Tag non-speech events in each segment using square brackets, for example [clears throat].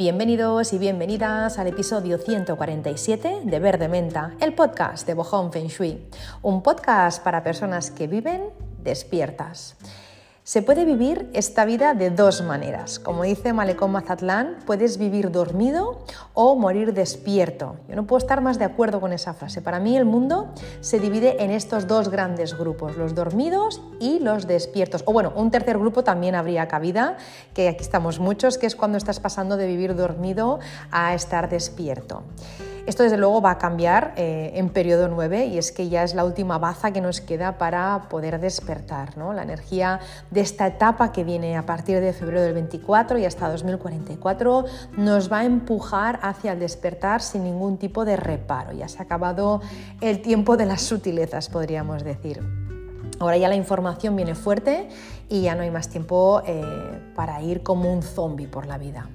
Bienvenidos y bienvenidas al episodio 147 de Verde Menta, el podcast de Bohong Feng Shui, un podcast para personas que viven despiertas. Se puede vivir esta vida de dos maneras. Como dice Malecón Mazatlán, puedes vivir dormido o morir despierto. Yo no puedo estar más de acuerdo con esa frase. Para mí el mundo se divide en estos dos grandes grupos, los dormidos y los despiertos. O bueno, un tercer grupo también habría cabida, que aquí estamos muchos, que es cuando estás pasando de vivir dormido a estar despierto. Esto desde luego va a cambiar eh, en periodo 9 y es que ya es la última baza que nos queda para poder despertar. ¿no? La energía de esta etapa que viene a partir de febrero del 24 y hasta 2044 nos va a empujar hacia el despertar sin ningún tipo de reparo. Ya se ha acabado el tiempo de las sutilezas, podríamos decir. Ahora ya la información viene fuerte y ya no hay más tiempo eh, para ir como un zombie por la vida.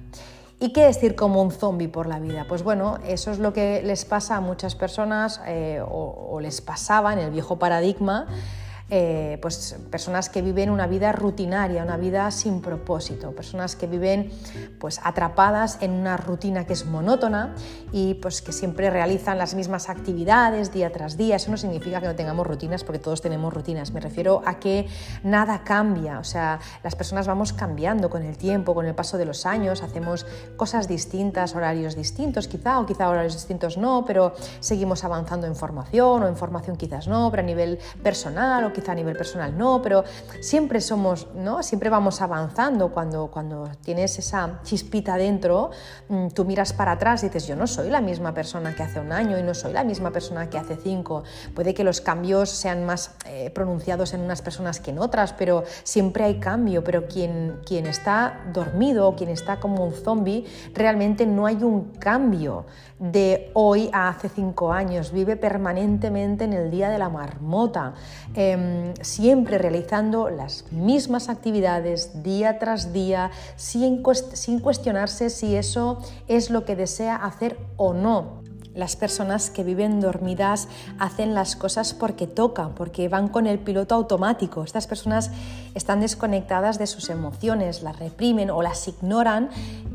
¿Y qué es ir como un zombie por la vida? Pues bueno, eso es lo que les pasa a muchas personas eh, o, les pasaba en el viejo paradigma eh, pues personas que viven una vida rutinaria, una vida sin propósito, personas que viven pues atrapadas en una rutina que es monótona y pues que siempre realizan las mismas actividades día tras día. Eso no significa que no tengamos rutinas porque todos tenemos rutinas. Me refiero a que nada cambia, o sea, las personas vamos cambiando con el tiempo, con el paso de los años, hacemos cosas distintas, horarios distintos quizá o quizá horarios distintos no, pero seguimos avanzando en formación o en formación quizás no, pero a nivel personal quizá a nivel personal no, pero siempre somos, ¿no? Siempre vamos avanzando cuando, cuando tienes esa chispita dentro, mm, tú miras para atrás y dices, yo no soy la misma persona que hace un año y no soy la misma persona que hace cinco. Puede que los cambios sean más eh, pronunciados en unas personas que en otras, pero siempre hay cambio, pero quien, quien está dormido o quien está como un zombie, realmente no hay un cambio de hoy a hace cinco años, vive permanentemente en el día de la marmota, em, siempre realizando las mismas actividades día tras día, sin, sin cuestionarse si eso es lo que desea hacer o no. Las personas que viven dormidas hacen las cosas porque tocan, porque van con el piloto automático. Estas personas están desconectadas de sus emociones, las reprimen o las ignoran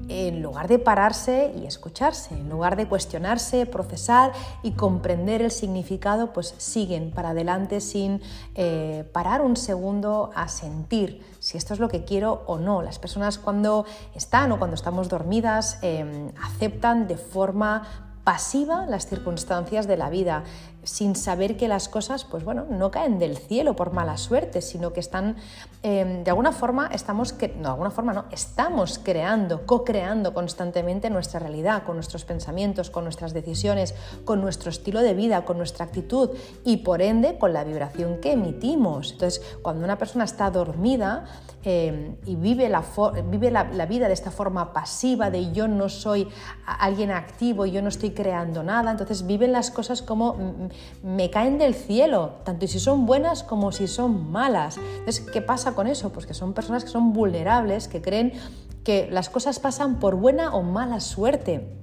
en lugar de pararse y escucharse, en lugar de cuestionarse, procesar y comprender el significado, pues siguen para adelante sin eh, parar un segundo a sentir si esto es lo que quiero o no. Las personas cuando están o cuando estamos dormidas eh, aceptan de forma pasiva las circunstancias de la vida, sin saber que las cosas, pues bueno, no caen del cielo por mala suerte, sino que están, em, de alguna forma, estamos, que, no, de alguna forma no, estamos creando, co-creando constantemente nuestra realidad, con nuestros pensamientos, con nuestras decisiones, con nuestro estilo de vida, con nuestra actitud y por ende con la vibración que emitimos. Entonces, cuando una persona está dormida em, y vive, la, vive la, vida de esta forma pasiva, de yo no soy alguien activo, yo no estoy creando nada, entonces viven las cosas como mm, me caen del cielo, tanto si son buenas como si son malas. Entonces, ¿qué pasa con eso? Pues que son personas que son vulnerables, que creen que las cosas pasan por buena o mala suerte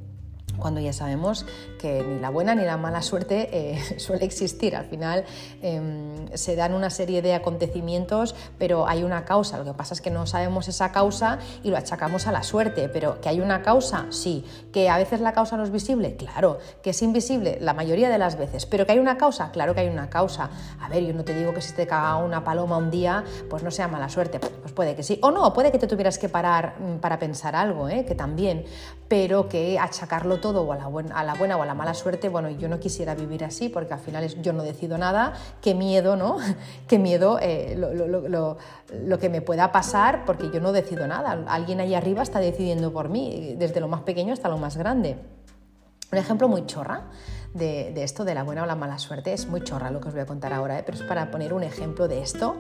cuando ya sabemos que ni la buena ni la mala suerte eh, [laughs] suele existir. Al final em, se dan una serie de acontecimientos, pero hay una causa. Lo que pasa es que no sabemos esa causa y lo achacamos a la suerte. Pero que hay una causa, sí. Que a veces la causa no es visible, claro. Que es invisible la mayoría de las veces. Pero que hay una causa, claro que hay una causa. A ver, yo no te digo que si te caga una paloma un día, pues no sea mala suerte. Pues puede que sí. O no, puede que te tuvieras que parar mm, para pensar algo, ¿eh? que también. Pero que achacarlo todo o a la, buena, a la buena o a la mala suerte, bueno, yo no quisiera vivir así porque al final yo no decido nada, qué miedo, ¿no? [laughs] Qué miedo eh, lo, que me pueda pasar porque yo no decido nada. Alguien ahí arriba está decidiendo por mí, desde lo más pequeño hasta lo más grande. Un ejemplo muy chorra de, esto, de la buena o la mala suerte, es muy chorra lo que os voy a contar ahora, ¿eh? pero es para poner un ejemplo de esto.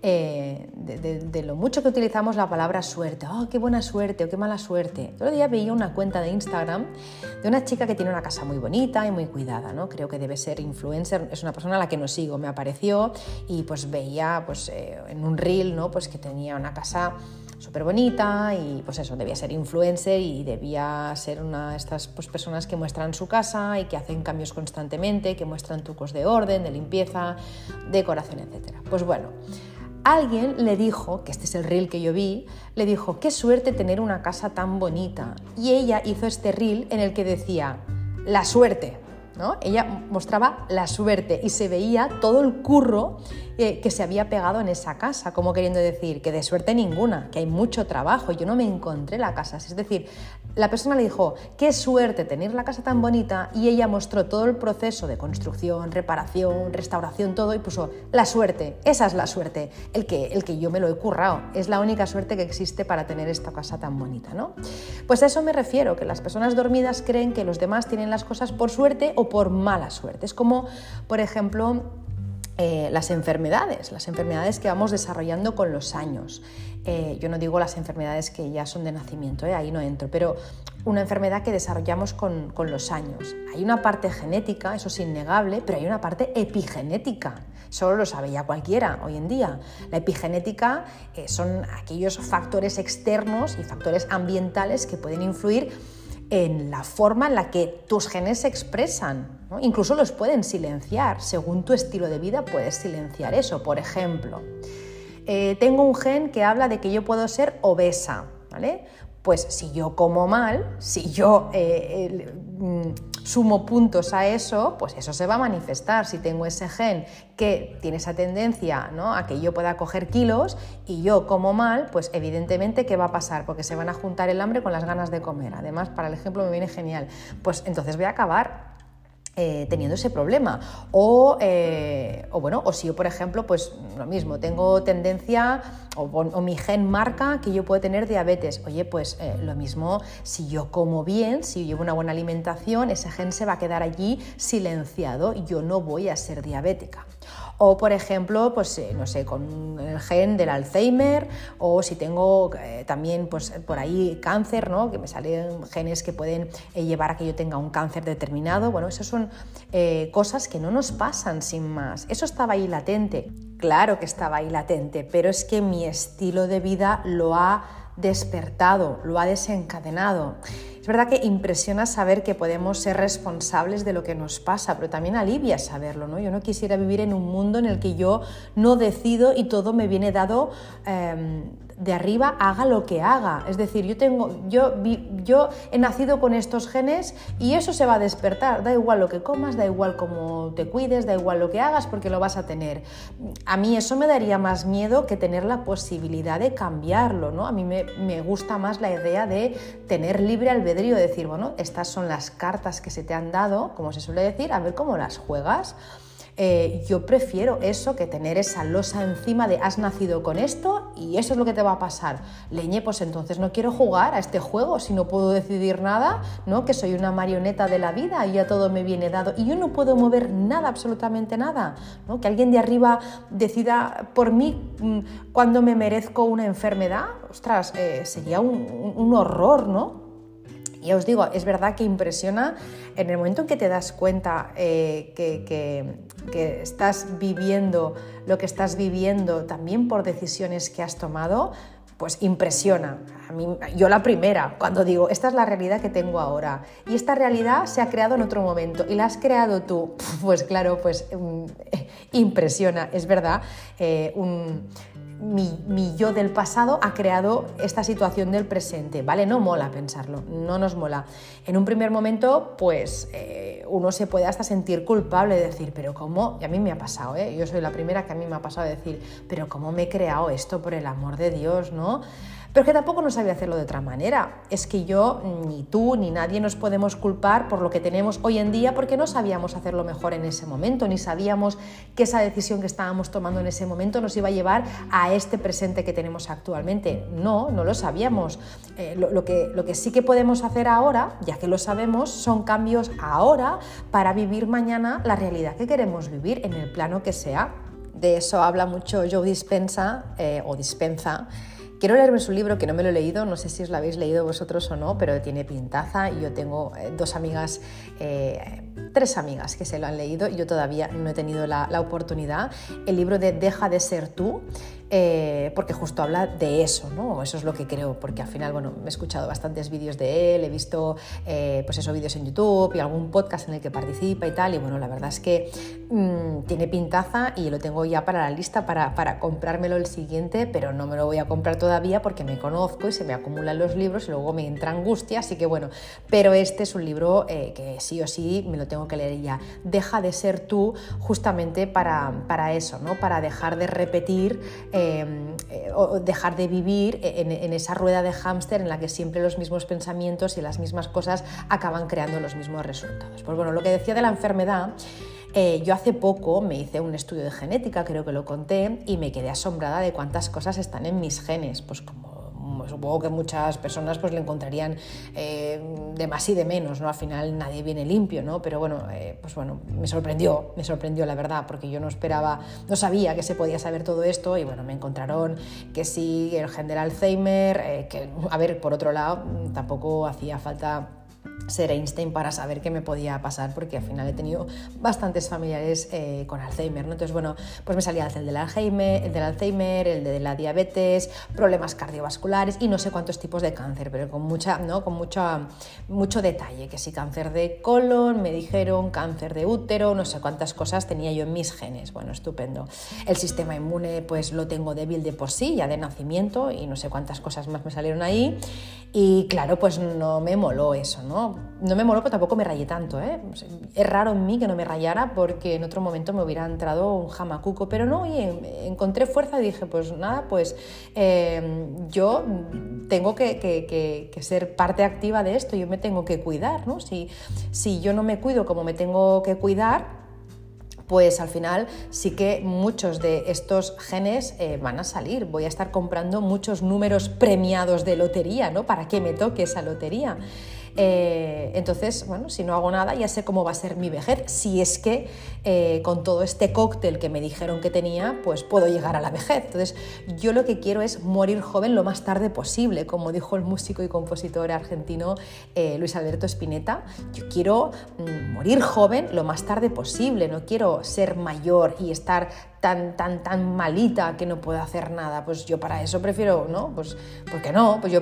Eh, de, lo mucho que utilizamos la palabra suerte, oh, qué buena suerte o qué mala suerte. El otro día veía una cuenta de Instagram de una chica que tiene una casa muy bonita y muy cuidada, ¿no? Creo que debe ser influencer, es una persona a la que no sigo, me apareció y pues veía pues, eh, en un reel ¿no? pues que tenía una casa súper bonita y pues eso, debía ser influencer y debía ser una de estas pues, personas que muestran su casa y que hacen cambios constantemente, que muestran trucos de orden, de limpieza, decoración, etc. Pues bueno, alguien le dijo, que este es el reel que yo vi, le dijo, qué suerte tener una casa tan bonita. Y ella hizo este reel en el que decía, la suerte. Ella mostraba la suerte y se veía todo el curro eh, que se había pegado en esa casa, como queriendo decir que de suerte ninguna, que hay mucho trabajo, yo no me encontré la casa. Es decir, la persona le dijo, qué suerte tener la casa tan bonita y ella mostró todo el proceso de construcción, reparación, restauración, todo y puso la suerte, esa es la suerte, el que, el que yo me lo he currado, es la única suerte que existe para tener esta casa tan bonita. ¿no? Pues a eso me refiero, que las personas dormidas creen que los demás tienen las cosas por suerte o por mala suerte. Es como, por ejemplo, eh, las enfermedades, las enfermedades que vamos desarrollando con los años. Eh, yo no digo las enfermedades que ya son de nacimiento, eh, ahí no entro, pero una enfermedad que desarrollamos con, los años. Hay una parte genética, eso es innegable, pero hay una parte epigenética. Solo lo sabe ya cualquiera hoy en día. La epigenética son aquellos factores externos y factores ambientales que pueden influir en la forma en la que tus genes se expresan. Incluso los pueden silenciar. Según tu estilo de vida puedes silenciar eso. Por ejemplo, eh, tengo un gen que habla de que yo puedo ser obesa. ¿vale? Pues si yo como mal, si yo eh, mm, sumo puntos a eso, pues eso se va a manifestar. Si tengo ese gen que tiene esa tendencia ¿no? a que yo pueda coger kilos y yo como mal, pues evidentemente ¿qué va a pasar? Porque se van a juntar el hambre con las ganas de comer. Además, para el ejemplo me viene genial. Pues entonces voy a acabar eh, teniendo ese problema. Eh, o, bueno, o si yo, por ejemplo, pues lo mismo, tengo tendencia o, mi gen marca que yo puedo tener diabetes. Oye, pues eh, lo mismo, si yo como bien, si llevo una buena alimentación, ese gen se va a quedar allí silenciado y yo no voy a ser diabética. O, por ejemplo, pues, eh, no sé, con el gen del Alzheimer, o si tengo eh, también pues, por ahí cáncer, ¿no? que me salen genes que pueden eh, llevar a que yo tenga un cáncer determinado. Bueno, esas son cosas que no nos pasan sin más. Eso estaba ahí latente. Claro que estaba ahí latente, pero es que mi estilo de vida lo ha despertado, lo ha desencadenado. Verdad que impresiona saber que podemos ser responsables de lo que nos pasa, pero también alivia saberlo, ¿no? Yo no quisiera vivir en un mundo en el que yo no decido y todo me viene dado em, de arriba haga lo que haga. Es decir, yo, tengo, yo, yo he nacido con estos genes y eso se va a despertar. Da igual lo que comas, da igual cómo te cuides, da igual lo que hagas porque lo vas a tener. A mí eso me daría más miedo que tener la posibilidad de cambiarlo. ¿no? A mí me, me gusta más la idea de tener libre albedrío, de decir, bueno, estas son las cartas que se te han dado, como se suele decir, a ver cómo las juegas. Eh, yo prefiero eso que tener esa losa encima de has nacido con esto y eso es lo que te va a pasar. Leñe, pues entonces no quiero jugar a este juego si no puedo decidir nada, ¿no? Que soy una marioneta de la vida y ya todo me viene dado y yo no puedo mover nada, absolutamente nada, ¿no? Que alguien de arriba decida por mí mm, cuando me merezco una enfermedad, ostras, eh, sería un, horror, ¿no? Ya os digo, es verdad que impresiona en el momento en que te das cuenta eh, que, estás viviendo lo que estás viviendo también por decisiones que has tomado, pues impresiona. A mí, yo la primera, cuando digo, esta es la realidad que tengo ahora y esta realidad se ha creado en otro momento y la has creado tú, [laughs] pues claro, pues mm, impresiona, es verdad. Eh, mi, yo del pasado ha creado esta situación del presente, ¿vale? No mola pensarlo, no nos mola. En un primer momento, pues eh, uno se puede hasta sentir culpable de decir, pero ¿cómo? Y a mí me ha pasado, ¿eh? Yo soy la primera que a mí me ha pasado de decir, pero ¿cómo me he creado esto por el amor de Dios, ¿no? Pero que tampoco no sabía hacerlo de otra manera. Es que yo, ni tú, ni nadie nos podemos culpar por lo que tenemos hoy en día porque no sabíamos hacerlo mejor en ese momento, ni sabíamos que esa decisión que estábamos tomando en ese momento nos iba a llevar a este presente que tenemos actualmente. No, no lo sabíamos. Eh, lo, que, sí que podemos hacer ahora, ya que lo sabemos, son cambios ahora para vivir mañana la realidad que queremos vivir en el plano que sea. De eso habla mucho Joe Dispensa eh, o Dispensa Quiero leerme su libro, que no me lo he leído, no sé si os lo habéis leído vosotros o no, pero tiene pintaza y yo tengo eh, dos amigas, eh, tres amigas que se lo han leído yo todavía no he tenido la, oportunidad. El libro de Deja de ser tú, eh, porque justo habla de eso, ¿no? Eso es lo que creo, porque al final, bueno, me he escuchado bastantes vídeos de él, he visto, eh, pues esos vídeos en YouTube y algún podcast en el que participa y tal, y bueno, la verdad es que mm, tiene pintaza y lo tengo ya para la lista para, comprármelo el siguiente, pero no me lo voy a comprar todavía porque me conozco y se me acumulan los libros y luego me entra angustia, así que bueno, pero este es un libro eh, que sí o sí me lo tengo que leer ya. Deja de ser tú justamente para, para eso, ¿no? Para dejar de repetir eh, o dejar de vivir en, esa rueda de hámster en la que siempre los mismos pensamientos y las mismas cosas acaban creando los mismos resultados. Pues bueno, lo que decía de la enfermedad, eh, yo hace poco me hice un estudio de genética, creo que lo conté, y me quedé asombrada de cuántas cosas están en mis genes, pues como supongo que muchas personas pues le encontrarían eh, de más y de menos, ¿no? Al final nadie viene limpio, ¿no? Pero bueno, eh, pues bueno, me sorprendió, me sorprendió la verdad, porque yo no esperaba, no sabía que se podía saber todo esto y bueno, me encontraron que sí, el gen del Alzheimer, eh, que a ver, por otro lado, tampoco hacía falta ser Einstein para saber qué me podía pasar, porque al final he tenido bastantes familiares eh, con Alzheimer, ¿no? Entonces, bueno, pues me salía el del Alzheimer, el del Alzheimer, el de la diabetes, problemas cardiovasculares y no sé cuántos tipos de cáncer, pero con mucha, ¿no? Con mucha, mucho detalle, que si cáncer de colon, me dijeron cáncer de útero, no sé cuántas cosas tenía yo en mis genes, bueno, estupendo. El sistema inmune, pues lo tengo débil de por sí, ya de nacimiento, y no sé cuántas cosas más me salieron ahí, y claro, pues no me moló eso, ¿no? No me moló, pero tampoco me rayé tanto. ¿eh? Es raro en mí que no me rayara porque en otro momento me hubiera entrado un jamacuco, pero no, oye, encontré fuerza y dije, pues nada, pues eh, yo tengo que, ser parte activa de esto, yo me tengo que cuidar, ¿no? Si, si yo no me cuido como me tengo que cuidar, pues al final sí que muchos de estos genes eh, van a salir. Voy a estar comprando muchos números premiados de lotería, ¿no? Para que me toque esa lotería. Eh, entonces, bueno, si no hago nada, ya sé cómo va a ser mi vejez. Si es que eh, con todo este cóctel que me dijeron que tenía, pues puedo llegar a la vejez. Entonces, yo lo que quiero es morir joven lo más tarde posible, como dijo el músico y compositor argentino eh, Luis Alberto Spinetta. Yo quiero mm, morir joven lo más tarde posible, no quiero ser mayor y estar tan, tan, tan malita que no puedo hacer nada. Pues yo para eso prefiero, ¿no? Pues, ¿por qué no? Pues yo,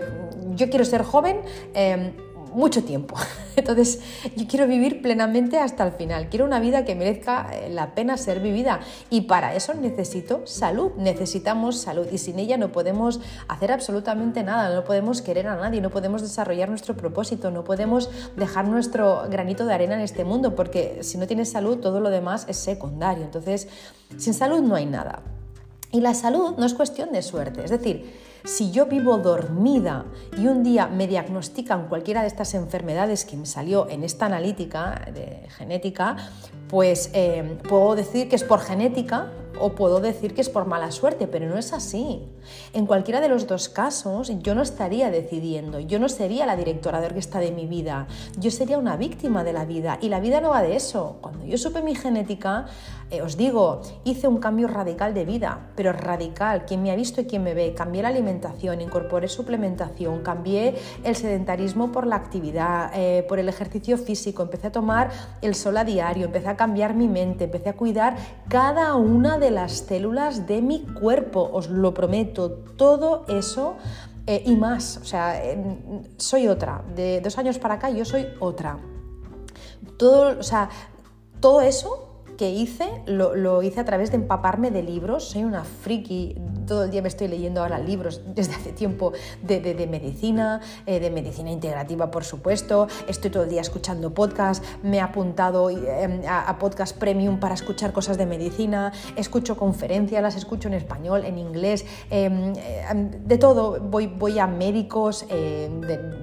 yo quiero ser joven. Em, mucho tiempo. [laughs] Entonces, yo quiero vivir plenamente hasta el final. Quiero una vida que merezca eh, la pena ser vivida. Y para eso necesito salud. Necesitamos salud. Y sin ella no podemos hacer absolutamente nada. No podemos querer a nadie. No podemos desarrollar nuestro propósito. No podemos dejar nuestro granito de arena en este mundo. Porque si no tienes salud, todo lo demás es secundario. Entonces, sin salud no hay nada. Y la salud no es cuestión de suerte. Es decir, si yo vivo dormida y un día me diagnostican cualquiera de estas enfermedades que me salió en esta analítica de genética, pues eh, puedo decir que es por genética o puedo decir que es por mala suerte, pero no es así. En cualquiera de los dos casos yo no estaría decidiendo, yo no sería la directora de orquesta de mi vida, yo sería una víctima de la vida y la vida no va de eso. Cuando yo supe mi genética, eh, os digo, hice un cambio radical de vida, pero radical, quien me ha visto y quien me ve, cambié la alimentación, incorporé suplementación, cambié el sedentarismo por la actividad, eh, por el ejercicio físico, empecé a tomar el sol a diario, empecé a cambiar mi mente, empecé a cuidar cada una de las células de mi cuerpo, os lo prometo, todo eso eh, y más. O sea, soy otra. De dos años para acá yo soy otra. Todo, o sea, todo eso que hice lo, hice a través de empaparme de libros. Soy una friki, todo el día me estoy leyendo ahora libros [laughs] desde hace tiempo de, medicina, eh, de medicina integrativa, por supuesto. Estoy todo el día escuchando podcasts, me he apuntado em, a, podcast premium para escuchar cosas de medicina, escucho conferencias, las escucho en español, en inglés, em, em, de todo. Voy, voy a médicos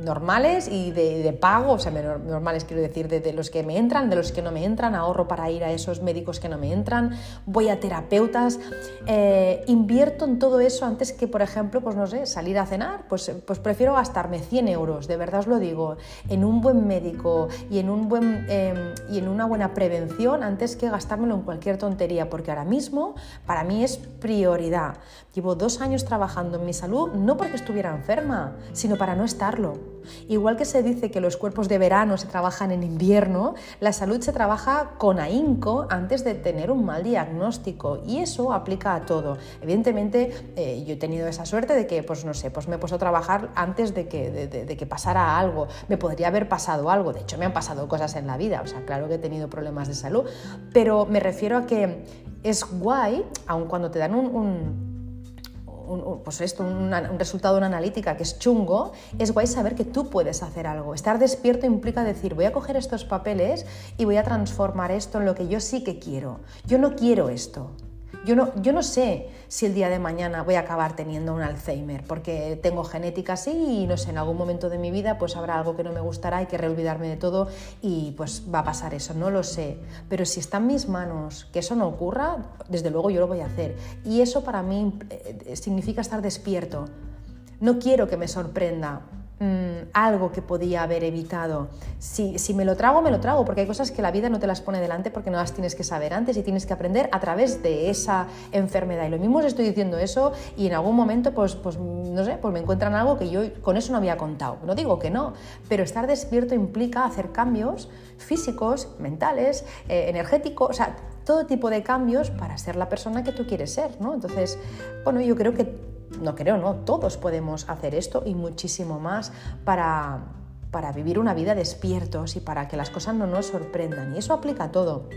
normales y de, pago, o sea, normales quiero decir, de los que me entran, de los que no me entran, ahorro para ir a esos médicos que no me entran, voy a terapeutas, eh, invierto en todo eso antes que, por ejemplo, pues no sé, salir a cenar, pues, pues prefiero gastarme 100 euros, de verdad os lo digo, en un buen médico y en, un buen, em, y en una buena prevención antes que gastármelo en cualquier tontería, porque ahora mismo para mí es prioridad. Llevo dos años trabajando en mi salud, no porque estuviera enferma, sino para no estarlo Igual que se dice que los cuerpos de verano se trabajan en invierno, la salud se trabaja con ahínco antes de tener un mal diagnóstico y eso aplica a todo. Evidentemente, eh, yo he tenido esa suerte de que, pues no sé, pues me he puesto a trabajar antes de que, de que pasara algo. Me podría haber pasado algo, de hecho me han pasado cosas en la vida, o sea, claro que he tenido problemas de salud, pero me refiero a que es guay, aun cuando te dan un, pues esto, un, resultado de una analítica que es chungo, es guay saber que tú puedes hacer algo. Estar despierto implica decir, voy a coger estos papeles y voy a transformar esto en lo que yo sí que quiero. Yo no quiero esto. Yo no, yo no sé si el día de mañana voy a acabar teniendo un Alzheimer, porque tengo genética así y no sé, en algún momento de mi vida pues habrá algo que no me gustará, hay que reolvidarme de todo y pues va a pasar eso, no lo sé. Pero si está en mis manos que eso no ocurra, desde luego yo lo voy a hacer. Y eso para mí eh, significa estar despierto. No quiero que me sorprenda Mm, algo que podía haber evitado. Si, si, me lo trago, me lo trago, porque hay cosas que la vida no te las pone delante porque no las tienes que saber antes y tienes que aprender a través de esa enfermedad. Y lo mismo os estoy diciendo eso y en algún momento, pues, pues no sé, pues me encuentran algo que yo con eso no había contado. No digo que no, pero estar despierto implica hacer cambios físicos, mentales, eh, energéticos, o sea, todo tipo de cambios para ser la persona que tú quieres ser, ¿no? Entonces, bueno, yo creo que no creo, no, todos podemos hacer esto y muchísimo más para, para vivir una vida despiertos y para que las cosas no nos sorprendan. Y eso aplica a todo.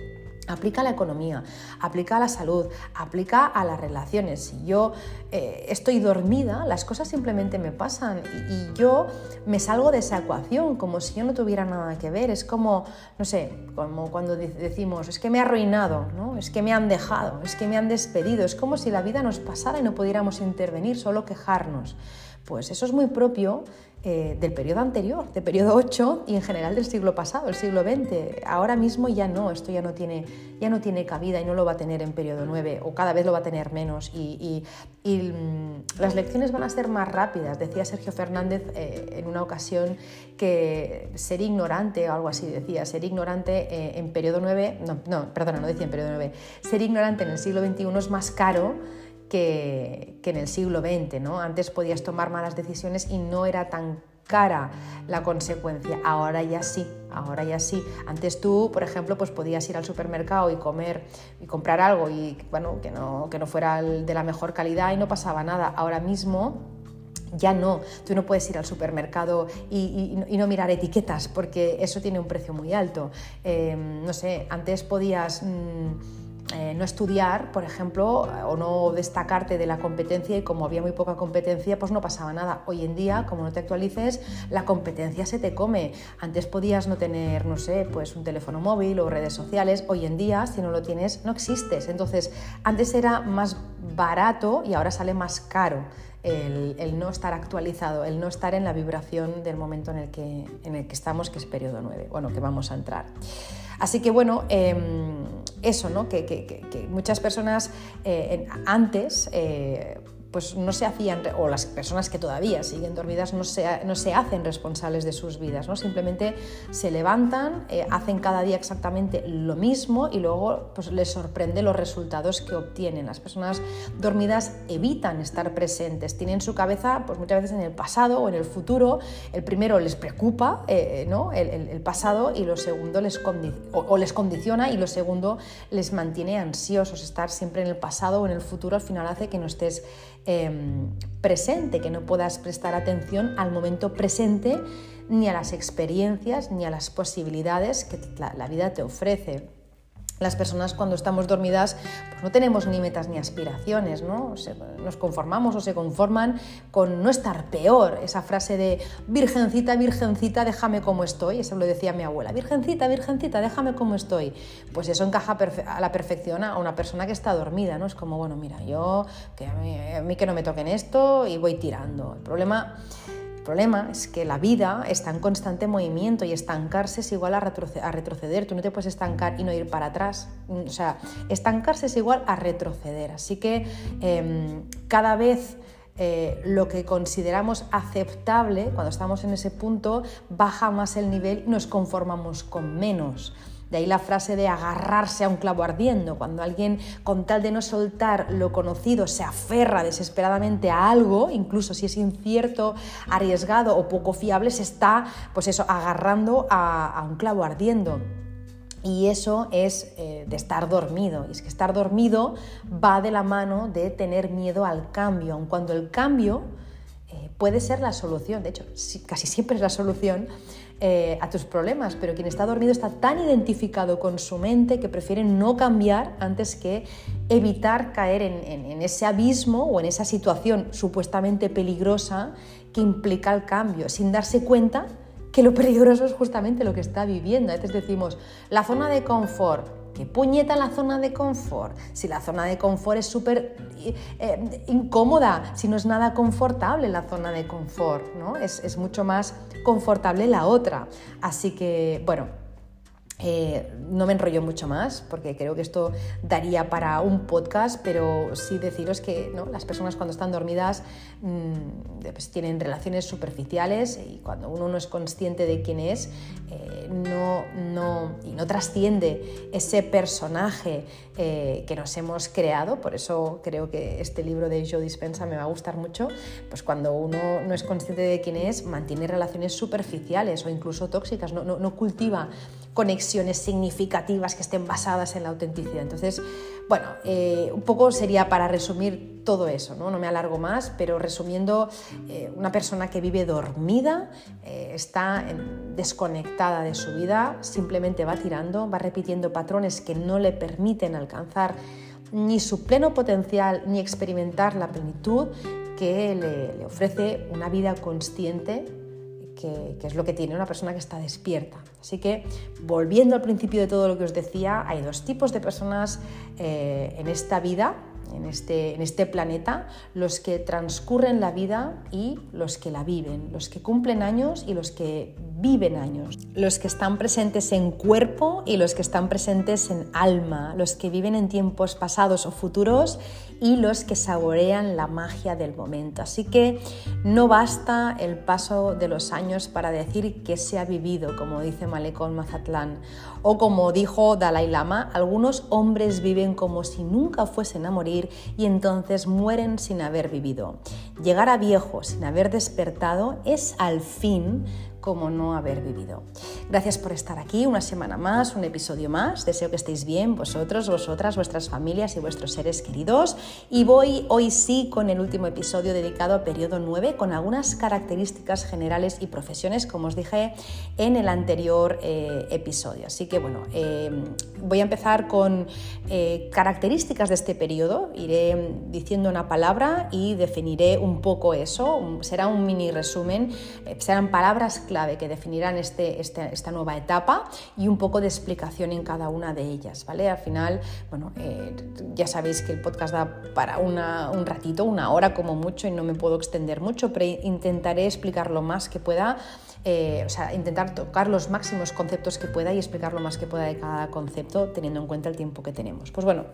Aplica a la economía, aplica a la salud, aplica a las relaciones. Si yo eh, estoy dormida, las cosas simplemente me pasan y, yo me salgo de esa ecuación como si yo no tuviera nada que ver. Es como, no sé, como cuando decimos, es que me ha arruinado, ¿no? es que me han dejado, es que me han despedido. Es como si la vida nos pasara y no pudiéramos intervenir, solo quejarnos. Pues eso es muy propio eh, del periodo anterior, del periodo 8 y en general del siglo pasado, el siglo XX. Ahora mismo ya no, esto ya no tiene, ya no tiene cabida y no lo va a tener en periodo 9 o cada vez lo va a tener menos y, mm, las lecciones van a ser más rápidas. Decía Sergio Fernández eh, en una ocasión que ser ignorante o algo así decía, ser ignorante eh, en periodo 9, no, no, perdona, no decía en periodo 9, ser ignorante en el siglo XXI es más caro que, en el siglo XX. ¿no? Antes podías tomar malas decisiones y no era tan cara la consecuencia. Ahora ya sí, ahora ya sí. Antes tú, por ejemplo, pues podías ir al supermercado y comer y comprar algo y bueno, que no, que no fuera de la mejor calidad y no pasaba nada. Ahora mismo ya no, tú no puedes ir al supermercado y, no mirar etiquetas porque eso tiene un precio muy alto. Eh, no sé, antes podías... Mm, eh, no estudiar, por ejemplo, o no destacarte de la competencia y como había muy poca competencia, pues no pasaba nada. Hoy en día, como no te actualices, la competencia se te come. Antes podías no tener, no sé, pues un teléfono móvil o redes sociales. Hoy en día, si no lo tienes, no existes. Entonces, antes era más barato y ahora sale más caro. El, no estar actualizado, el no estar en la vibración del momento en el que, en el que estamos, que es periodo 9, bueno, que vamos a entrar. Así que bueno, em, eso, ¿no? Que, muchas personas eh, antes eh, pues no se hacían, o las personas que todavía siguen dormidas no se, no se hacen responsables de sus vidas, ¿no? simplemente se levantan, eh, hacen cada día exactamente lo mismo y luego pues, les sorprende los resultados que obtienen. Las personas dormidas evitan estar presentes, tienen su cabeza pues, muchas veces en el pasado o en el futuro, el primero les preocupa eh, ¿no? el, pasado y lo segundo les, o les condiciona y lo segundo les mantiene ansiosos, estar siempre en el pasado o en el futuro al final hace que no estés Em, presente, que no puedas prestar atención al momento presente ni a las experiencias ni a las posibilidades que la vida te ofrece. Las personas cuando estamos dormidas pues no tenemos ni metas ni aspiraciones, ¿no? nos conformamos o se conforman con no estar peor. Esa frase de virgencita, virgencita, déjame como estoy, eso lo decía mi abuela, virgencita, virgencita, déjame como estoy. Pues eso encaja a la perfección a una persona que está dormida, ¿no? Es como, bueno, mira, yo, que a mí, a mí que no me toquen esto y voy tirando. El problema problema es que la vida está en constante movimiento y estancarse es igual a, retroceder. Tú no te puedes estancar y no ir para atrás. O sea, estancarse es igual a retroceder. Así que em, cada vez eh, lo que consideramos aceptable, cuando estamos en ese punto, baja más el nivel y nos conformamos con menos. De ahí la frase de agarrarse a un clavo ardiendo. Cuando alguien, con tal de no soltar lo conocido, se aferra desesperadamente a algo, incluso si es incierto, arriesgado o poco fiable, se está, pues eso, agarrando a, un clavo ardiendo. Y eso es eh, de estar dormido. Y es que estar dormido va de la mano de tener miedo al cambio, aun cuando el cambio eh, puede ser la solución, de hecho, casi siempre es la solución eh, a tus problemas, pero quien está dormido está tan identificado con su mente que prefiere no cambiar antes que evitar caer en, ese abismo o en esa situación supuestamente peligrosa que implica el cambio, sin darse cuenta que lo peligroso es justamente lo que está viviendo. A veces decimos, la zona de confort, ¿Qué puñeta la zona de confort? Si la zona de confort es súper eh, incómoda, si no es nada confortable la zona de confort, ¿no? Es, es mucho más confortable la otra. Así que, bueno, eh, no me enrollo mucho más porque creo que esto daría para un podcast, pero sí deciros que las personas cuando están dormidas mm, pues tienen relaciones superficiales y cuando uno no es consciente de quién es eh, no, no, y no trasciende ese personaje eh, que nos hemos creado, por eso creo que este libro de Joe Dispensa me va a gustar mucho, pues cuando uno no es consciente de quién es, mantiene relaciones superficiales o incluso tóxicas, no, no, no cultiva conexiones significativas que estén basadas en la autenticidad. Entonces, bueno, eh, un poco sería para resumir todo eso, no, no me alargo más, pero resumiendo, eh, una persona que vive dormida, eh, está desconectada de su vida, simplemente va tirando, va repitiendo patrones que no le permiten alcanzar ni su pleno potencial ni experimentar la plenitud que le ofrece una vida consciente que, es lo que tiene una persona que está despierta. Así que, volviendo al principio de todo lo que os decía, hay dos tipos de personas eh, en esta vida, en este, en este planeta, los que transcurren la vida y los que la viven, los que cumplen años y los que viven años, los que están presentes en cuerpo y los que están presentes en alma, los que viven en tiempos pasados o futuros y los que saborean la magia del momento. Así que no basta el paso de los años para decir que se ha vivido, como dice Malecón Mazatlán, o como dijo Dalai Lama, algunos hombres viven como si nunca fuesen a morir y entonces mueren sin haber vivido. Llegar a viejo sin haber despertado es al fin como no haber vivido. Gracias por estar aquí una semana más, un episodio más. Deseo que estéis bien vosotros, vosotras, vuestras familias y vuestros seres queridos. Y voy hoy sí con el último episodio dedicado a periodo 9 con algunas características generales y profesiones, como os dije en el anterior eh, episodio. Así que bueno, eh, voy a empezar con eh, características de este periodo. Iré diciendo una palabra y definiré un poco eso. Será un mini resumen. serán palabras clave que definirán este, este, esta nueva etapa y un poco de explicación en cada una de ellas, ¿vale? Al final, bueno, eh, ya sabéis que el podcast da para un ratito, una hora como mucho y no me puedo extender mucho, pero intentaré explicar lo más que pueda. Eh, o sea, intentar tocar los máximos conceptos que pueda y explicar lo más que pueda de cada concepto teniendo en cuenta el tiempo que tenemos. Pues bueno,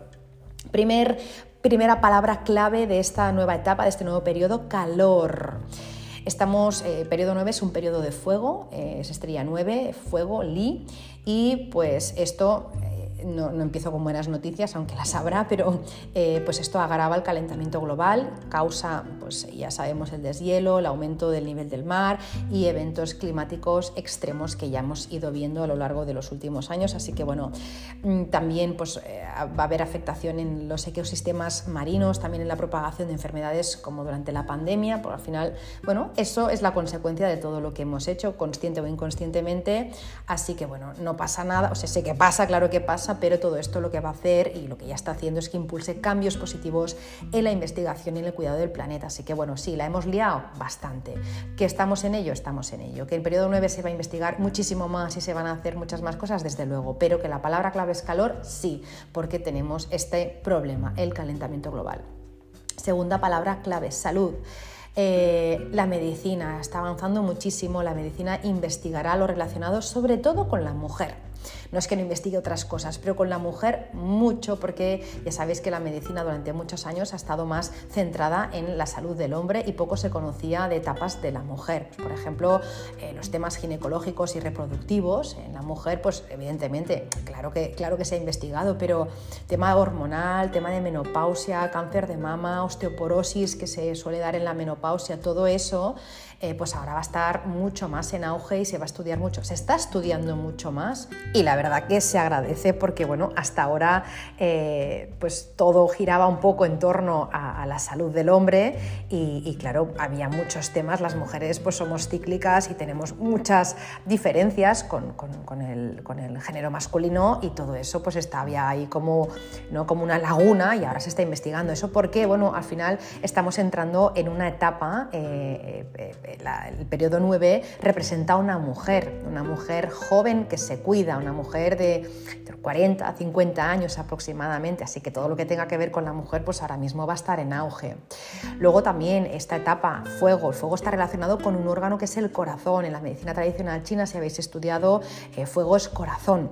primer, primera palabra clave de esta nueva etapa, de este nuevo periodo, calor. Estamos, eh, periodo 9 es un periodo de fuego, eh, es estrella 9, fuego, Li, y pues esto no, empiezo con buenas noticias, aunque las habrá, pero eh, pues esto agrava el calentamiento global, causa, pues ya sabemos, el deshielo, el aumento del nivel del mar y eventos climáticos extremos que ya hemos ido viendo a lo largo de los últimos años. Así que bueno, mm, también pues, eh, va a haber afectación en los ecosistemas marinos, también en la propagación de enfermedades como durante la pandemia, porque al final, bueno, eso es la consecuencia de todo lo que hemos hecho, consciente o inconscientemente. Así que bueno, no pasa nada, o sea, sé que pasa, claro que pasa pero todo esto lo que va a hacer y lo que ya está haciendo es que impulse cambios positivos en la investigación y en el cuidado del planeta. Así que bueno, sí, la hemos liado bastante. ¿Que estamos en ello? Estamos en ello. ¿Que el periodo 9 se va a investigar muchísimo más y se van a hacer muchas más cosas? Desde luego. Pero que la palabra clave es calor, sí, porque tenemos este problema, el calentamiento global. Segunda palabra clave, salud. Eh, la medicina está avanzando muchísimo, la medicina investigará lo relacionado sobre todo con la mujer. No es que no investigue otras cosas, pero con la mujer mucho, porque ya sabéis que la medicina durante muchos años ha estado más centrada en la salud del hombre y poco se conocía de etapas de la mujer. Por ejemplo, eh, los temas ginecológicos y reproductivos en la mujer, pues evidentemente, claro que, claro que se ha investigado, pero tema hormonal, tema de menopausia, cáncer de mama, osteoporosis que se suele dar en la menopausia, todo eso eh, pues ahora va a estar mucho más en auge y se va a estudiar mucho, se está estudiando mucho más y la verdad que se agradece porque bueno, hasta ahora eh, pues todo giraba un poco en torno a, la salud del hombre y, claro, había muchos temas, las mujeres pues somos cíclicas y tenemos muchas diferencias con, el, género masculino y todo eso pues estaba ahí como, ¿no? como una laguna y ahora se está investigando eso porque bueno, al final estamos entrando en una etapa eh, el periodo 9 representa a una mujer, una mujer joven que se cuida, una mujer de 40 a 50 años aproximadamente, así que todo lo que tenga que ver con la mujer pues ahora mismo va a estar en auge. Luego también esta etapa fuego, el fuego está relacionado con un órgano que es el corazón. En la medicina tradicional china, si habéis estudiado, eh, fuego es corazón.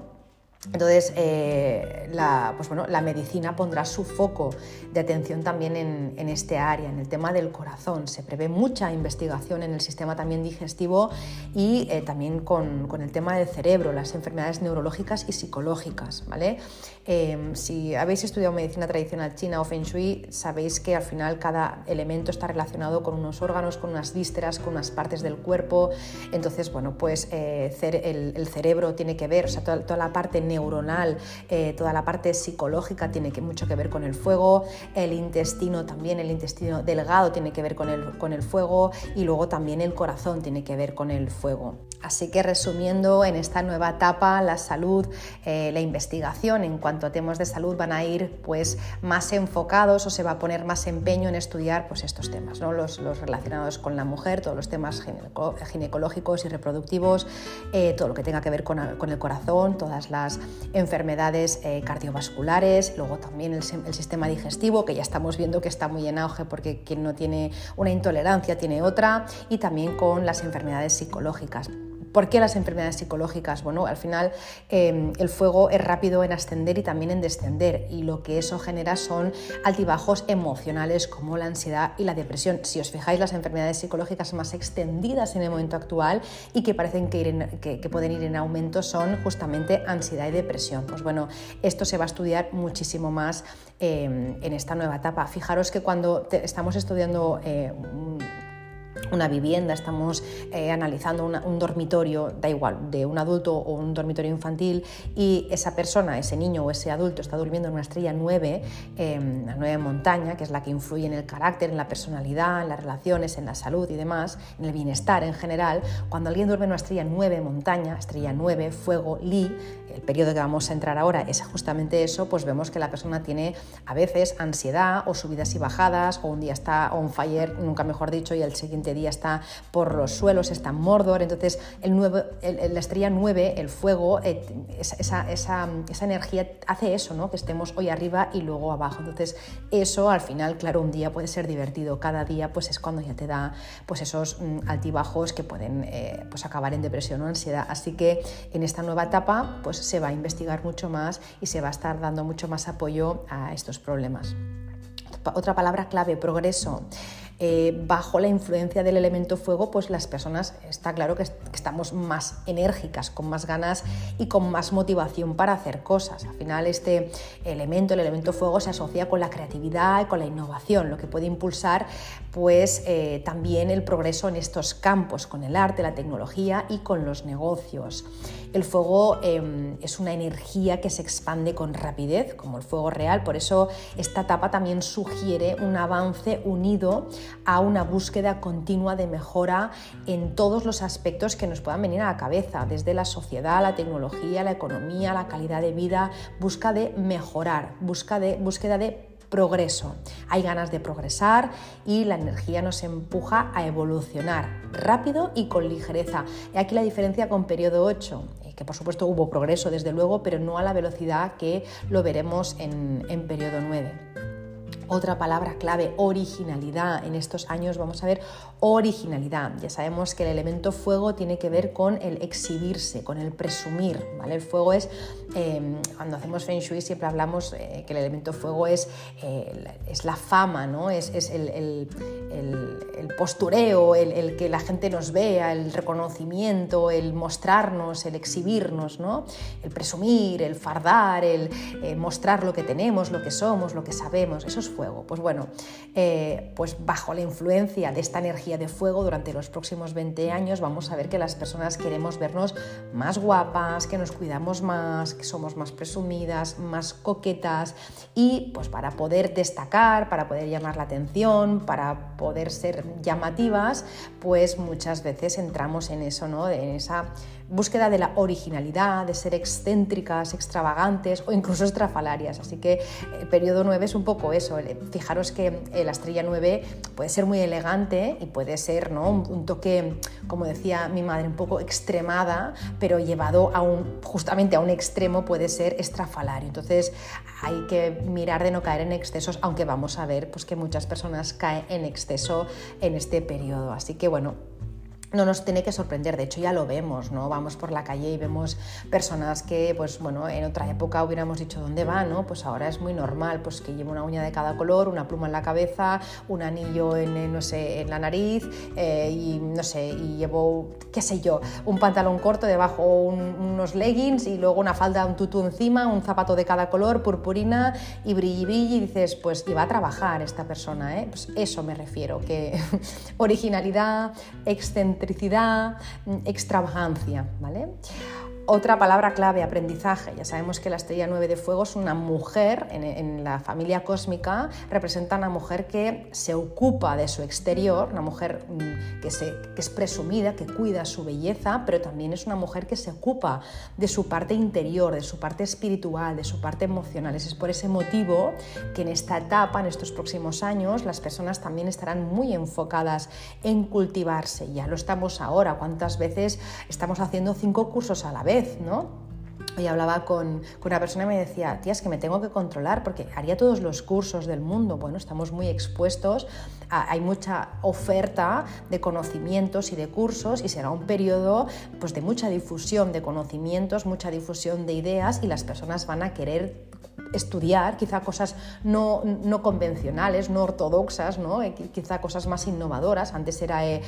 Entonces, eh, la, pues bueno, la medicina pondrá su foco de atención también en, este área, en el tema del corazón. Se prevé mucha investigación en el sistema también digestivo y eh, también con, el tema del cerebro, las enfermedades neurológicas y psicológicas. ¿vale? Eh, si habéis estudiado medicina tradicional china o Feng Shui, sabéis que al final cada elemento está relacionado con unos órganos, con unas vísceras, con unas partes del cuerpo. Entonces, bueno, pues el, cerebro tiene que ver, o sea, toda, toda la parte neuronal, eh, toda la parte psicológica tiene mucho que ver con el fuego, el intestino también, el intestino delgado tiene que ver con el fuego y luego también el corazón tiene que ver con el fuego. Así que resumiendo, en esta nueva etapa la salud, eh, la investigación en cuanto a temas de salud van a ir pues, más enfocados o se va a poner más empeño en estudiar pues, estos temas, ¿no? los, relacionados con la mujer, todos los temas ginecológicos y reproductivos, eh, todo lo que tenga que ver con, el corazón, todas las enfermedades eh, cardiovasculares, luego también el, el sistema digestivo, que ya estamos viendo que está muy en auge porque quien no tiene una intolerancia tiene otra, y también con las enfermedades psicológicas. ¿Por qué las enfermedades psicológicas? Bueno, al final em, el fuego es rápido en ascender y también en descender y lo que eso genera son altibajos emocionales como la ansiedad y la depresión. Si os fijáis, las enfermedades psicológicas más extendidas en el momento actual y que parecen que, pueden ir en aumento son justamente ansiedad y depresión. Pues bueno, esto se va a estudiar muchísimo más em, en esta nueva etapa. Fijaros que cuando estamos estudiando eh, una vivienda, estamos eh, analizando un dormitorio, da igual, de un adulto o un dormitorio infantil, y esa persona, ese niño o ese adulto está durmiendo en una estrella 9, eh, la 9 montaña, que es la que influye en el carácter, en la personalidad, en las relaciones, en la salud y demás, en el bienestar en general, cuando alguien duerme en una estrella 9 montaña, estrella 9, fuego, li, el periodo que vamos a entrar ahora es justamente eso, pues vemos que la persona tiene a veces ansiedad o subidas y bajadas, o un día está on fire, nunca mejor dicho, y el siguiente día está por los suelos, está Mordor, entonces el la estrella 9, el fuego, eh, esa, esa, energía hace eso, ¿no? que estemos hoy arriba y luego abajo. Entonces eso al final, claro, un día puede ser divertido, cada día pues es cuando ya te da pues esos mm, altibajos que pueden eh, pues acabar en depresión o ansiedad. Así que en esta nueva etapa pues se va a investigar mucho más y se va a estar dando mucho más apoyo a estos problemas. Otra palabra clave, progreso. Eh, bajo la influencia del elemento fuego, pues las personas está claro que, estamos más enérgicas, con más ganas y con más motivación para hacer cosas. Al final este elemento, el elemento fuego, se asocia con la creatividad y con la innovación, lo que puede impulsar pues eh, también el progreso en estos campos, con el arte, la tecnología y con los negocios. El fuego em, es una energía que se expande con rapidez, como el fuego real, por eso esta etapa también sugiere un avance unido a una búsqueda continua de mejora en todos los aspectos que nos puedan venir a la cabeza, desde la sociedad, la tecnología, la economía, la calidad de vida, busca de mejorar, busca de, búsqueda de progreso. Hay ganas de progresar y la energía nos empuja a evolucionar rápido y con ligereza. Y aquí la diferencia con periodo 8, eh, que por supuesto hubo progreso desde luego, pero no a la velocidad que lo veremos en, en periodo 9. Otra palabra clave, originalidad. En estos años vamos a ver originalidad. Ya sabemos que el elemento fuego tiene que ver con el exhibirse, con el presumir. ¿vale? El fuego es, em, cuando hacemos Feng Shui siempre hablamos eh, que el elemento fuego es, eh, es la fama, ¿no? es, el, postureo, el, que la gente nos vea, el reconocimiento, el mostrarnos, el exhibirnos, ¿no? el presumir, el fardar, el eh, mostrar lo que tenemos, lo que somos, lo que sabemos. Eso es. Pues bueno, eh, pues bajo la influencia de esta energía de fuego durante los próximos 20 años vamos a ver que las personas queremos vernos más guapas, que nos cuidamos más, que somos más presumidas, más coquetas y pues para poder destacar, para poder llamar la atención, para poder ser llamativas, pues muchas veces entramos en eso, ¿no? En esa búsqueda de la originalidad, de ser excéntricas, extravagantes o incluso estrafalarias. Así que el periodo 9 es un poco eso. Fijaros que eh, la estrella 9 puede ser muy elegante y puede ser ¿no? un, toque, como decía mi madre, un poco extremada, pero llevado a un, justamente a un extremo puede ser estrafalario. Entonces hay que mirar de no caer en excesos, aunque vamos a ver pues, que muchas personas caen en exceso en este periodo. Así que bueno, no nos tiene que sorprender, de hecho ya lo vemos, ¿no? Vamos por la calle y vemos personas que, pues bueno, en otra época hubiéramos dicho dónde va, ¿no? Pues ahora es muy normal, pues que lleva una uña de cada color, una pluma en la cabeza, un anillo en, no sé, en la nariz eh, y no sé, y llevo, qué sé yo, un pantalón corto debajo, unos leggings y luego una falda, un tutú encima, un zapato de cada color, purpurina y brilli brilli y dices, pues iba a trabajar esta persona, ¿eh? Pues eso me refiero, que [laughs] originalidad, excentricidad, excentricidad, extravagancia, ¿vale? Otra palabra clave, aprendizaje. Ya sabemos que la estrella 9 de fuego es una mujer en, la familia cósmica, representa una mujer que se ocupa de su exterior, una mujer mm, que es presumida, que cuida su belleza, pero también es una mujer que se ocupa de su parte interior, de su parte espiritual, de su parte emocional. Es por ese motivo que en esta etapa, en estos próximos años, las personas también estarán muy enfocadas en cultivarse. Ya lo estamos ahora. ¿Cuántas veces estamos haciendo cinco cursos a la vez? ¿No? Hoy hablaba con, una persona y me decía, tía, es que me tengo que controlar porque haría todos los cursos del mundo. Bueno, estamos muy expuestos, hay mucha oferta de conocimientos y de cursos y será un periodo pues, de mucha difusión de conocimientos, mucha difusión de ideas y las personas van a querer estudiar quizá cosas no, convencionales, no ortodoxas, ¿no? Eh, quizá cosas más innovadoras. Antes era eh,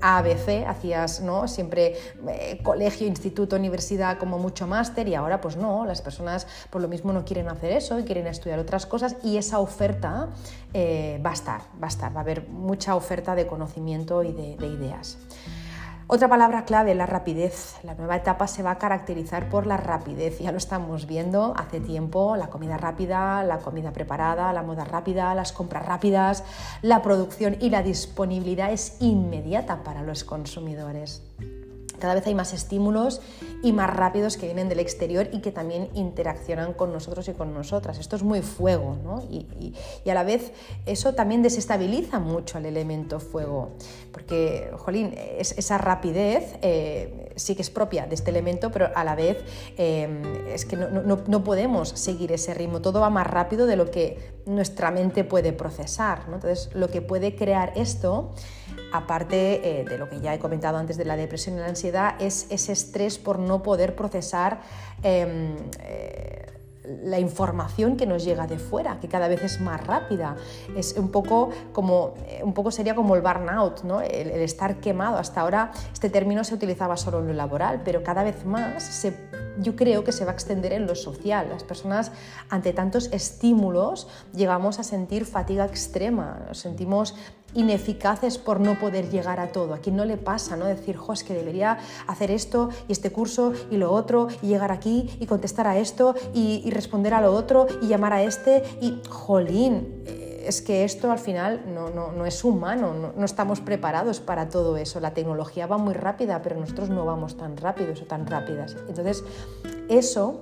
ABC, hacías ¿no? siempre eh, colegio, instituto, universidad como mucho máster y ahora pues no, las personas por lo mismo no quieren hacer eso y quieren estudiar otras cosas y esa oferta va a estar, va a estar, va a haber mucha oferta de conocimiento y de ideas. Otra palabra clave, la rapidez. La nueva etapa se va a caracterizar por la rapidez. Ya lo estamos viendo hace tiempo, la comida rápida, la comida preparada, la moda rápida, las compras rápidas, la producción y la disponibilidad es inmediata para los consumidores. Cada vez hay más estímulos y más rápidos que vienen del exterior y que también interaccionan con nosotros y con nosotras. Esto es muy fuego, ¿no? Y, a la vez eso también desestabiliza mucho al elemento fuego, porque, jolín, esa rapidez eh, sí que es propia de este elemento, pero a la vez eh, es que no, no, podemos seguir ese ritmo. Todo va más rápido de lo que nuestra mente puede procesar. ¿no? Entonces, lo que puede crear esto aparte eh, de lo que ya he comentado antes de la depresión y la ansiedad, es ese estrés por no poder procesar em, eh, la información que nos llega de fuera, que cada vez es más rápida. Es un poco como, eh, un poco sería como el burnout, ¿no? el, estar quemado. Hasta ahora este término se utilizaba solo en lo laboral, pero cada vez más yo creo que se va a extender en lo social. Las personas ante tantos estímulos llegamos a sentir fatiga extrema, nos sentimos ineficaces por no poder llegar a todo. A quien no le pasa, ¿no? Decir, jo, es que debería hacer esto y este curso y lo otro y llegar aquí y contestar a esto y, responder a lo otro y llamar a este y, jolín, eh, es que esto al final no, no, es humano, no, no, estamos preparados para todo eso. La tecnología va muy rápida, pero nosotros no vamos tan rápidos o tan rápidas. Entonces, eso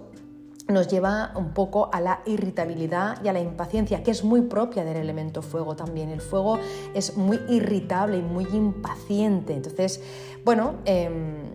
nos lleva un poco a la irritabilidad y a la impaciencia, que es muy propia del elemento fuego también. El fuego es muy irritable y muy impaciente. Entonces, bueno, em,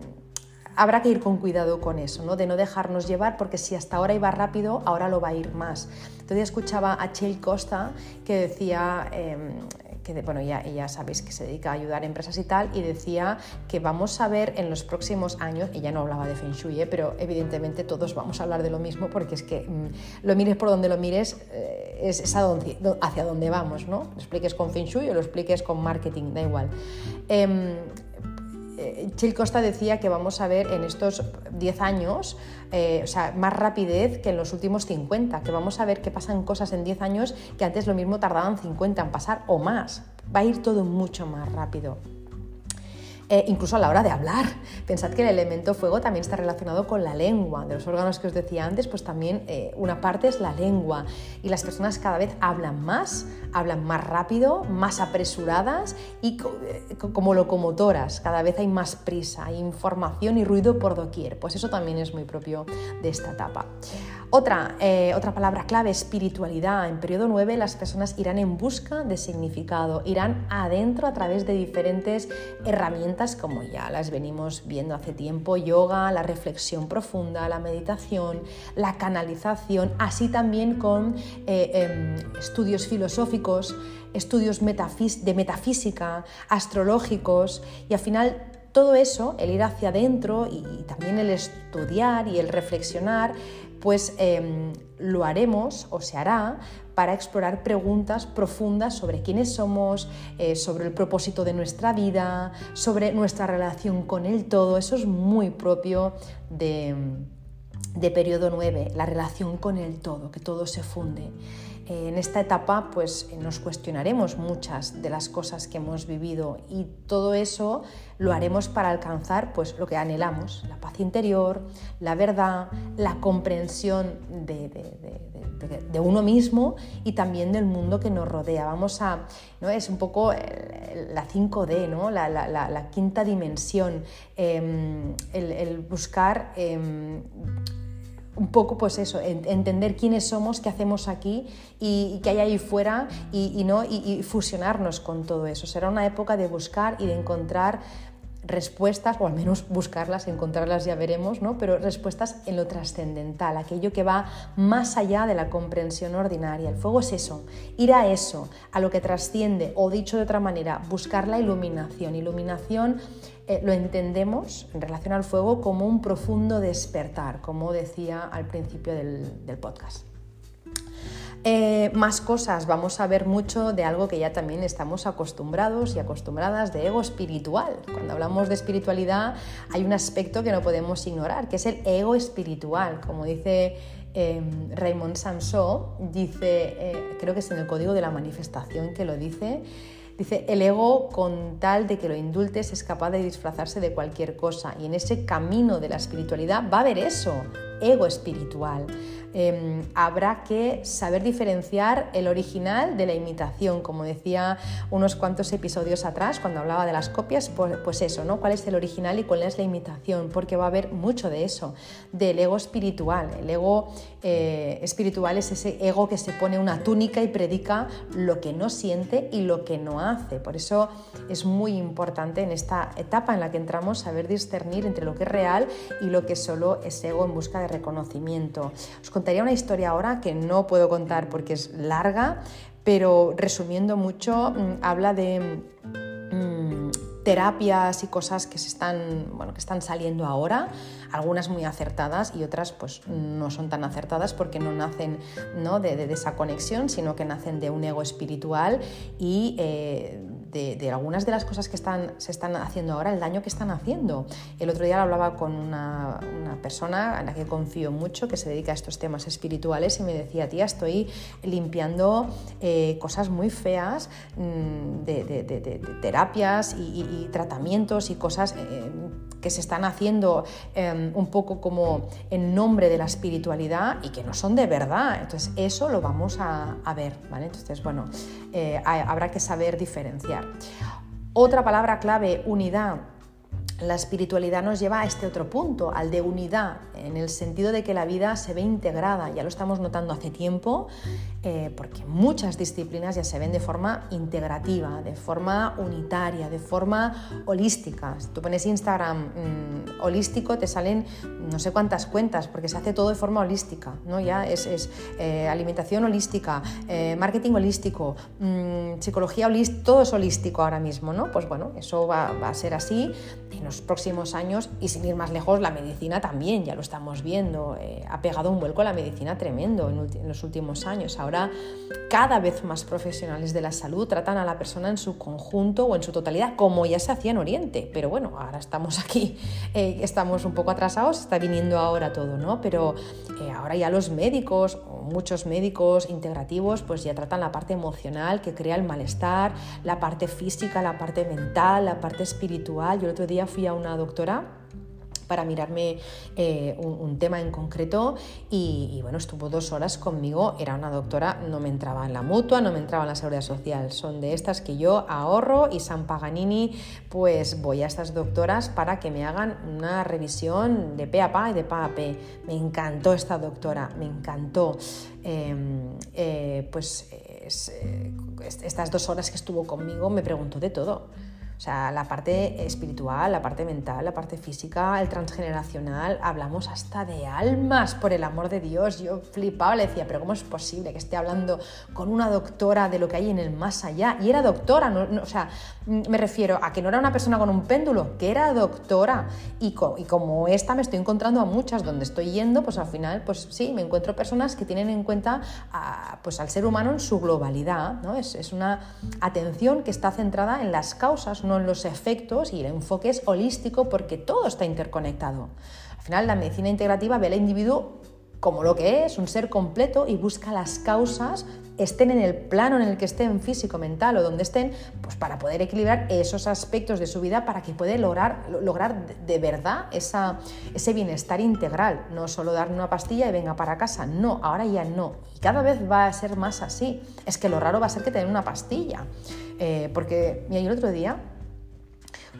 habrá que ir con cuidado con eso, ¿no? de no dejarnos llevar, porque si hasta ahora iba rápido, ahora lo va a ir más. Todavía escuchaba a Chel Costa que decía, em, que bueno, ya, ya sabéis que se dedica a ayudar a empresas y tal, y decía que vamos a ver en los próximos años, ella no hablaba de Feng Shui, ¿eh? pero evidentemente todos vamos a hablar de lo mismo porque es que mm, lo mires por donde lo mires, eh, es, hacia dónde vamos, ¿no? Lo expliques con Feng Shui o lo expliques con marketing, da igual. Em, Chil Costa decía que vamos a ver en estos 10 años, o sea, más rapidez que en los últimos 50, que vamos a ver que pasan cosas en 10 años que antes lo mismo tardaban 50 en pasar o más. Va a ir todo mucho más rápido. Eh, incluso a la hora de hablar. Pensad que el elemento fuego también está relacionado con la lengua. De los órganos que os decía antes, pues también eh, una parte es la lengua. Y las personas cada vez hablan más, hablan más rápido, más apresuradas y eh, como locomotoras. Cada vez hay más prisa, hay información y ruido por doquier. Pues eso también es muy propio de esta etapa. Otra, otra palabra clave, espiritualidad. En periodo 9 las personas irán en busca de significado, irán adentro a través de diferentes herramientas como ya las venimos viendo hace tiempo, yoga, la reflexión profunda, la meditación, la canalización, así también con eh, em, estudios filosóficos, estudios de metafísica, astrológicos. Y al final todo eso, el ir hacia adentro y, también el estudiar y el reflexionar, pues em, lo haremos o se hará para explorar preguntas profundas sobre quiénes somos, eh, sobre el propósito de nuestra vida, sobre nuestra relación con el todo. Eso es muy propio de, de periodo 9, la relación con el todo, que todo se funde. Eh, en esta etapa pues eh, nos cuestionaremos muchas de las cosas que hemos vivido y todo eso lo haremos para alcanzar pues lo que anhelamos, la paz interior, la verdad, la comprensión de, uno mismo y también del mundo que nos rodea. Vamos a, ¿no? es un poco la 5D, ¿no? la, quinta dimensión, em, el, buscar em, un poco pues eso, entender quiénes somos, qué hacemos aquí y, qué hay ahí fuera y, ¿no? y, fusionarnos con todo eso. Será una época de buscar y de encontrar respuestas, o al menos buscarlas, encontrarlas ya veremos, ¿no? pero respuestas en lo trascendental, aquello que va más allá de la comprensión ordinaria. El fuego es eso, ir a eso, a lo que trasciende, o dicho de otra manera, buscar la iluminación. Iluminación eh, lo entendemos en relación al fuego como un profundo despertar, como decía al principio del podcast. Eh, más cosas, vamos a ver mucho de algo que ya también estamos acostumbrados y acostumbradas de ego espiritual. Cuando hablamos de espiritualidad hay un aspecto que no podemos ignorar, que es el ego espiritual. Como dice em, Raymond Samson, dice, eh, creo que es en el código de la manifestación que lo dice, Dice, el ego con tal de que lo indultes es capaz de disfrazarse de cualquier cosa y en ese camino de la espiritualidad va a haber eso, ego espiritual. Em, habrá que saber diferenciar el original de la imitación, como decía unos cuantos episodios atrás cuando hablaba de las copias, pues, pues, eso, ¿no? ¿Cuál es el original y cuál es la imitación? Porque va a haber mucho de eso, del ego espiritual. El ego eh, espiritual es ese ego que se pone una túnica y predica lo que no siente y lo que no hace. Por eso es muy importante en esta etapa en la que entramos saber discernir entre lo que es real y lo que solo es ego en busca de reconocimiento. Os contaría una historia ahora que no puedo contar porque es larga, pero resumiendo mucho, mm, habla de mm, terapias y cosas que se están, bueno, que están saliendo ahora, algunas muy acertadas y otras pues no son tan acertadas porque no nacen ¿no? De, esa conexión, sino que nacen de un ego espiritual y eh, de, algunas de las cosas que están, se están haciendo ahora, el daño que están haciendo. El otro día hablaba con una, persona en la que confío mucho, que se dedica a estos temas espirituales, y me decía, tía, estoy limpiando eh, cosas muy feas mm, de, terapias y, tratamientos y cosas eh, que se están haciendo em, un poco como en nombre de la espiritualidad y que no son de verdad. Entonces eso lo vamos a, ver, ¿vale? Entonces, bueno, eh, habrá que saber diferenciar. Otra palabra clave, unidad. La espiritualidad nos lleva a este otro punto, al de unidad, en el sentido de que la vida se ve integrada. Ya lo estamos notando hace tiempo, eh, porque muchas disciplinas ya se ven de forma integrativa, de forma unitaria, de forma holística. Si tú pones Instagram mm, holístico, te salen no sé cuántas cuentas, porque se hace todo de forma holística. ¿no? Ya es, eh, alimentación holística, eh, marketing holístico, mm, psicología holística, todo es holístico ahora mismo. ¿no? Pues bueno, eso va, a ser así los próximos años y sin ir más lejos, la medicina también, ya lo estamos viendo, eh, ha pegado un vuelco la medicina tremendo en, los últimos años. Ahora cada vez más profesionales de la salud tratan a la persona en su conjunto o en su totalidad, como ya se hacía en Oriente, pero bueno, ahora estamos aquí, [laughs] eh, estamos un poco atrasados, está viniendo ahora todo, ¿no? Pero eh, ahora ya los médicos, muchos médicos integrativos, pues ya tratan la parte emocional que crea el malestar, la parte física, la parte mental, la parte espiritual. Yo el otro día fui a una doctora para mirarme eh, un, tema en concreto y, bueno, estuvo dos horas conmigo, era una doctora, no me entraba en la mutua, no me entraba en la seguridad social, son de estas que yo ahorro y San Paganini, pues voy a estas doctoras para que me hagan una revisión de pe a pa y de pa a pe. Me encantó esta doctora, me encantó. Em, eh, pues eh, estas dos horas que estuvo conmigo me preguntó de todo o sea, la parte espiritual, la parte mental, la parte física, el transgeneracional, hablamos hasta de almas, por el amor de Dios. Yo flipaba, le decía, pero ¿cómo es posible que esté hablando con una doctora de lo que hay en el más allá? Y era doctora, no, o sea, me refiero a que no era una persona con un péndulo, que era doctora. Y, como esta me estoy encontrando a muchas donde estoy yendo, pues al final, pues sí, me encuentro personas que tienen en cuenta pues al ser humano en su globalidad, ¿no? Es, es una atención que está centrada en las causas, en los efectos y el enfoque es holístico porque todo está interconectado. Al final la medicina integrativa ve al individuo como lo que es, un ser completo y busca las causas, estén en el plano en el que estén físico, mental o donde estén, pues para poder equilibrar esos aspectos de su vida para que pueda lograr, lograr de verdad esa, ese bienestar integral, no solo darle una pastilla y venga para casa, no, ahora ya no. Y cada vez va a ser más así. Es que lo raro va a ser que tener una pastilla. Eh, porque, mira, yo el otro día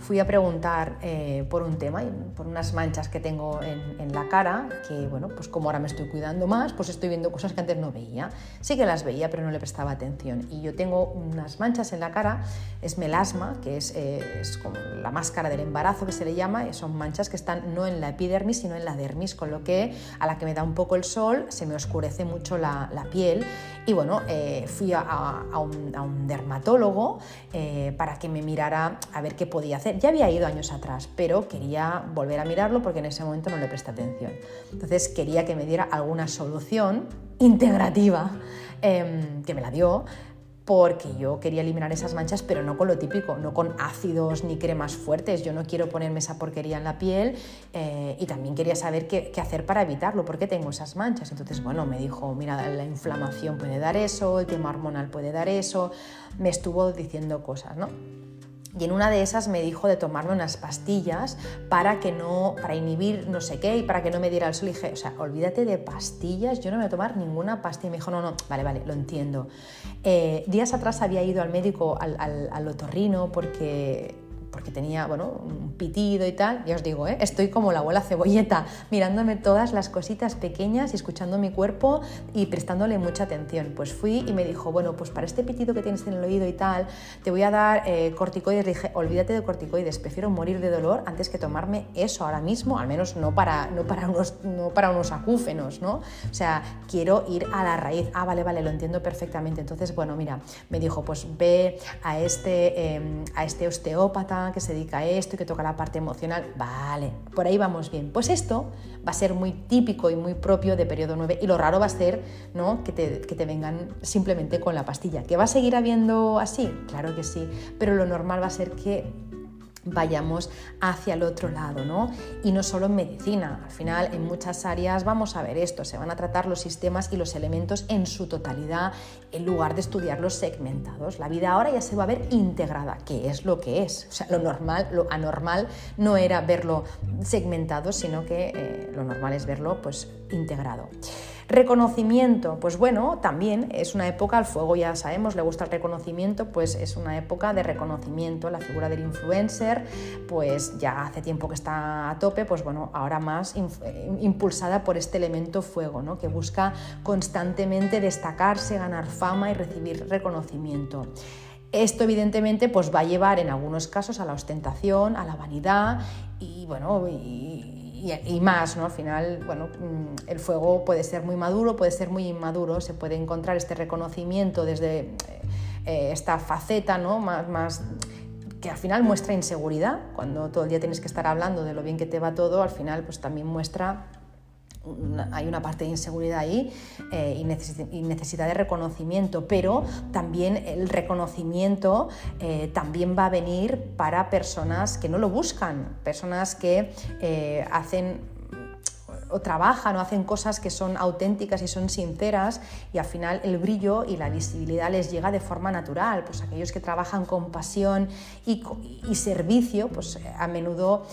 fui a preguntar eh, por un tema, por unas manchas que tengo en, la cara, que bueno, pues como ahora me estoy cuidando más, pues estoy viendo cosas que antes no veía. Sí que las veía, pero no le prestaba atención. Y yo tengo unas manchas en la cara, es melasma, que es, eh, es como la máscara del embarazo que se le llama, son manchas que están no en la epidermis, sino en la dermis, con lo que a la que me da un poco el sol se me oscurece mucho la piel. Y bueno, eh, fui a, un, dermatólogo para que me mirara a ver qué podía hacer ya había ido años atrás, pero quería volver a mirarlo porque en ese momento no le presté atención. Entonces quería que me diera alguna solución integrativa, em, que me la dio, porque yo quería eliminar esas manchas, pero no con lo típico, no con ácidos ni cremas fuertes. Yo no quiero ponerme esa porquería en la piel eh, y también quería saber qué, qué, hacer para evitarlo, por qué tengo esas manchas. Entonces, bueno, me dijo, mira, la inflamación puede dar eso, el tema hormonal puede dar eso, me estuvo diciendo cosas, ¿no? Y en una de esas me dijo de tomarme unas pastillas para que no, para inhibir no sé qué y para que no me diera el sol. Y dije, o sea, olvídate de pastillas, yo no me voy a tomar ninguna pastilla. Y me dijo, no, no, vale, vale, lo entiendo. Eh, días atrás había ido al médico, al, al, al otorrino, porque porque tenía bueno, un pitido y tal, ya os digo, ¿eh? estoy como la abuela cebolleta, mirándome todas las cositas pequeñas y escuchando mi cuerpo y prestándole mucha atención. Pues fui y me dijo, bueno, pues para este pitido que tienes en el oído y tal, te voy a dar eh, corticoides. dije, olvídate de corticoides, prefiero morir de dolor antes que tomarme eso ahora mismo, al menos no para, no para, unos, no para unos acúfenos, ¿no? O sea, quiero ir a la raíz. Ah, vale, vale, lo entiendo perfectamente. Entonces, bueno, mira, me dijo, pues ve a este, em, a este osteópata que se dedica a esto y que toca la parte emocional. Vale, por ahí vamos bien. Pues esto va a ser muy típico y muy propio de periodo 9 y lo raro va a ser ¿no? que, te, que te vengan simplemente con la pastilla. ¿Que va a seguir habiendo así? Claro que sí, pero lo normal va a ser que vayamos hacia el otro lado, ¿no? Y no solo en medicina, al final en muchas áreas vamos a ver esto, se van a tratar los sistemas y los elementos en su totalidad en lugar de estudiarlos segmentados. La vida ahora ya se va a ver integrada, que es lo que es. O sea, lo normal, lo anormal no era verlo segmentado, sino que eh, lo normal es verlo pues integrado. Reconocimiento, pues bueno, también es una época, al fuego ya sabemos, le gusta el reconocimiento, pues es una época de reconocimiento. La figura del influencer, pues ya hace tiempo que está a tope, pues bueno, ahora más eh, impulsada por este elemento fuego, ¿no? que busca constantemente destacarse, ganar fama y recibir reconocimiento. Esto evidentemente pues va a llevar en algunos casos a la ostentación, a la vanidad y bueno, y, más, ¿no? Al final, bueno, mm, el fuego puede ser muy maduro, puede ser muy inmaduro, se puede encontrar este reconocimiento desde eh, esta faceta, ¿no? Más, más que al final muestra inseguridad, cuando todo el día tienes que estar hablando de lo bien que te va todo, al final pues también muestra hay una parte de inseguridad ahí eh, y, necesidad de reconocimiento, pero también el reconocimiento eh, también va a venir para personas que no lo buscan, personas que eh, hacen o trabajan o hacen cosas que son auténticas y son sinceras y al final el brillo y la visibilidad les llega de forma natural. Pues aquellos que trabajan con pasión y, y servicio, pues a menudo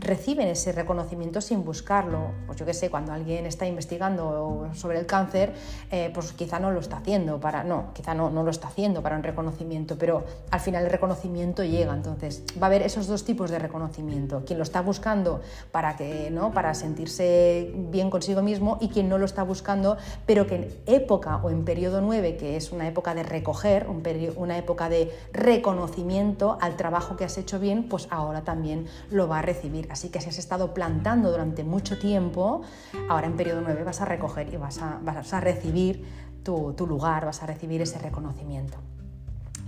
reciben ese reconocimiento sin buscarlo. Pues yo qué sé, cuando alguien está investigando sobre el cáncer, eh, pues quizá no lo está haciendo para, no, quizá no, no lo está haciendo para un reconocimiento, pero al final el reconocimiento llega. Entonces va a haber esos dos tipos de reconocimiento. Quien lo está buscando para, que, ¿no? para sentirse bien consigo mismo y quien no lo está buscando, pero que en época o en periodo 9, que es una época de recoger, un una época de reconocimiento al trabajo que has hecho bien, pues ahora también lo va a recibir. Así que si has estado plantando durante mucho tiempo, ahora en periodo 9 vas a recoger y vas a, vas a recibir tu, tu lugar, vas a recibir ese reconocimiento.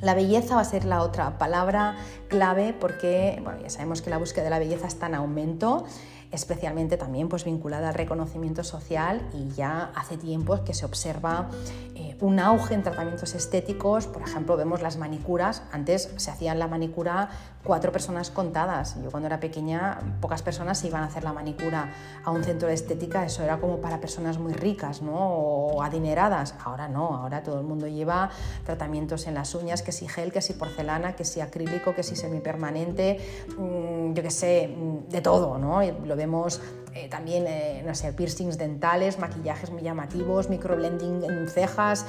La belleza va a ser la otra palabra clave porque bueno, ya sabemos que la búsqueda de la belleza está en aumento especialmente también pues, vinculada al reconocimiento social y ya hace tiempo que se observa eh, un auge en tratamientos estéticos, por ejemplo vemos las manicuras, antes se hacían la manicura cuatro personas contadas, yo cuando era pequeña pocas personas se iban a hacer la manicura a un centro de estética, eso era como para personas muy ricas ¿no? o adineradas, ahora no, ahora todo el mundo lleva tratamientos en las uñas, que si gel, que si porcelana, que si acrílico, que si semipermanente, mmm, yo qué sé, mm, de todo, ¿no? Vemos eh, también, eh, no sé, piercings dentales, maquillajes muy llamativos, microblending en cejas,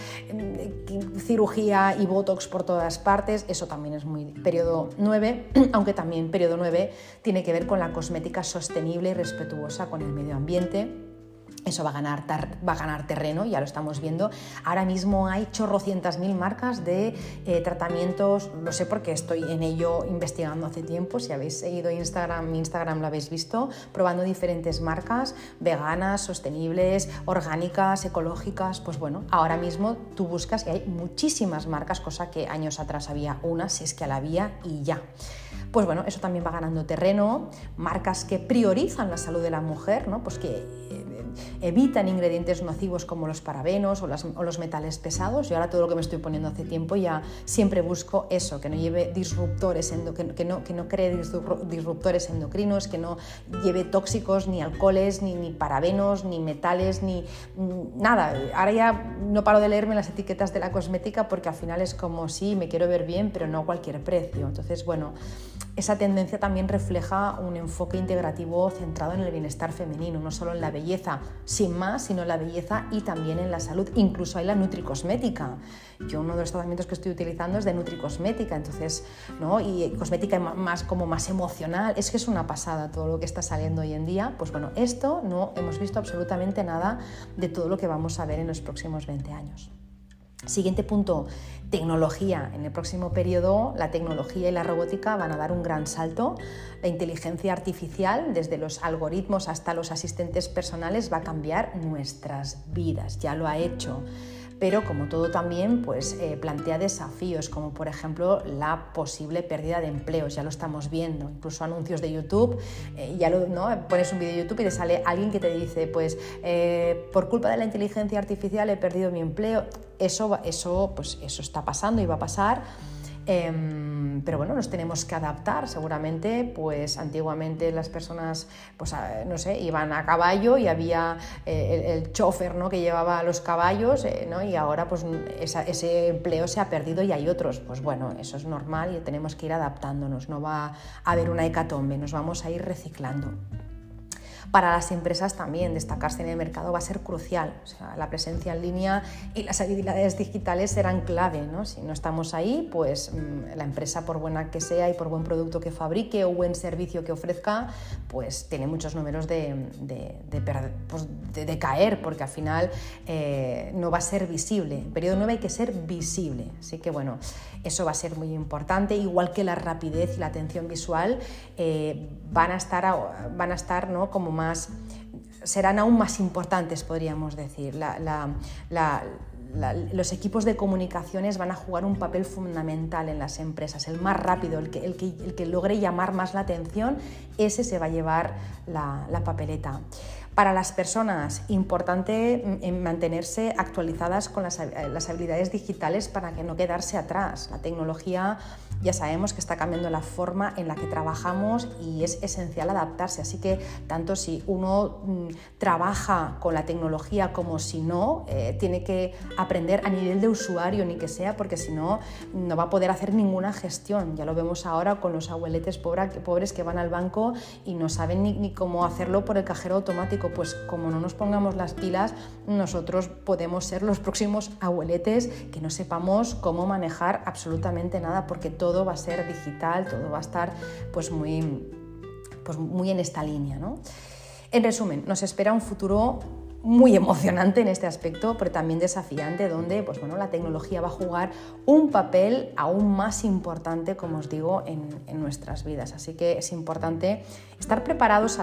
cirugía y botox por todas partes. Eso también es muy periodo 9, [clears throat] aunque también periodo 9 tiene que ver con la cosmética sostenible y respetuosa con el medio ambiente eso va a, ganar, va a ganar terreno, ya lo estamos viendo. Ahora mismo hay chorrocientas mil marcas de eh, tratamientos, lo sé porque estoy en ello investigando hace tiempo, si habéis seguido Instagram, mi Instagram lo habéis visto, probando diferentes marcas veganas, sostenibles, orgánicas, ecológicas, pues bueno, ahora mismo tú buscas y hay muchísimas marcas, cosa que años atrás había una, si es que la había y ya pues bueno, eso también va ganando terreno, marcas que priorizan la salud de la mujer, ¿no? pues que eh, evitan ingredientes nocivos como los parabenos o, los metales pesados. Y ahora todo lo que me estoy poniendo hace tiempo ya siempre busco eso, que no lleve disruptores, que, no, que no cree disruptores endocrinos, que no lleve tóxicos, ni alcoholes, ni, ni parabenos, ni metales, ni nada. Ahora ya no paro de leerme las etiquetas de la cosmética porque al final es como, sí, me quiero ver bien, pero no a cualquier precio. Entonces, bueno, esa tendencia también refleja un enfoque integrativo centrado en el bienestar femenino, no solo en la belleza, sin más, sino en la belleza y también en la salud. Incluso hay la nutricosmética. Yo uno de los tratamientos que estoy utilizando es de nutricosmética, entonces, ¿no? Y cosmética más como más emocional. Es que es una pasada todo lo que está saliendo hoy en día. Pues bueno, esto no hemos visto absolutamente nada de todo lo que vamos a ver en los próximos 20 años. Siguiente punto, tecnología. En el próximo periodo la tecnología y la robótica van a dar un gran salto. La inteligencia artificial, desde los algoritmos hasta los asistentes personales, va a cambiar nuestras vidas. Ya lo ha hecho pero como todo también pues, eh, plantea desafíos, como por ejemplo la posible pérdida de empleos, ya lo estamos viendo, incluso anuncios de YouTube, eh, ya lo, ¿no? pones un vídeo de YouTube y te sale alguien que te dice, pues eh, por culpa de la inteligencia artificial he perdido mi empleo, eso, eso, pues, eso está pasando y va a pasar Em, pero bueno, nos tenemos que adaptar. Seguramente, pues antiguamente las personas, pues no sé, iban a caballo y había eh, el, chofer ¿no? que llevaba los caballos, eh, ¿no? y ahora pues ese empleo se ha perdido y hay otros. Pues bueno, eso es normal y tenemos que ir adaptándonos. No va a haber una hecatombe, nos vamos a ir reciclando. Para las empresas también destacarse en el mercado va a ser crucial. La presencia en línea y las habilidades digitales serán clave. ¿no? Si no estamos ahí, pues mm, la empresa, por buena que sea y por buen producto que fabrique o buen servicio que ofrezca, pues tiene muchos números de, de, de, pues, caer, porque al final eh, no va a ser visible. En periodo 9 hay que ser visible. Así que bueno, eso va a ser muy importante, igual que la rapidez y la atención visual eh, van a estar, van a estar ¿no? como más serán aún más importantes, podríamos decir. los equipos de comunicaciones van a jugar un papel fundamental en las empresas. El más rápido, el que, el que, logre llamar más la atención, ese se va a llevar la papeleta. Para las personas, importante mantenerse actualizadas con las, habilidades digitales para que no quedarse atrás. La tecnología ya sabemos que está cambiando la forma en la que trabajamos y es esencial adaptarse. Así que tanto si uno mm, trabaja con la tecnología como si no, eh, tiene que aprender a nivel de usuario ni que sea, porque si no, no va a poder hacer ninguna gestión. Ya lo vemos ahora con los abueletes pobres que van al banco y no saben ni cómo hacerlo por el cajero automático pues como no nos pongamos las pilas, nosotros podemos ser los próximos abueletes que no sepamos cómo manejar absolutamente nada, porque todo va a ser digital, todo va a estar pues muy, pues muy en esta línea. En resumen, nos espera un futuro muy emocionante en este aspecto, pero también desafiante, donde pues bueno, la tecnología va a jugar un papel aún más importante, como os digo, en, nuestras vidas. Así que es importante estar preparados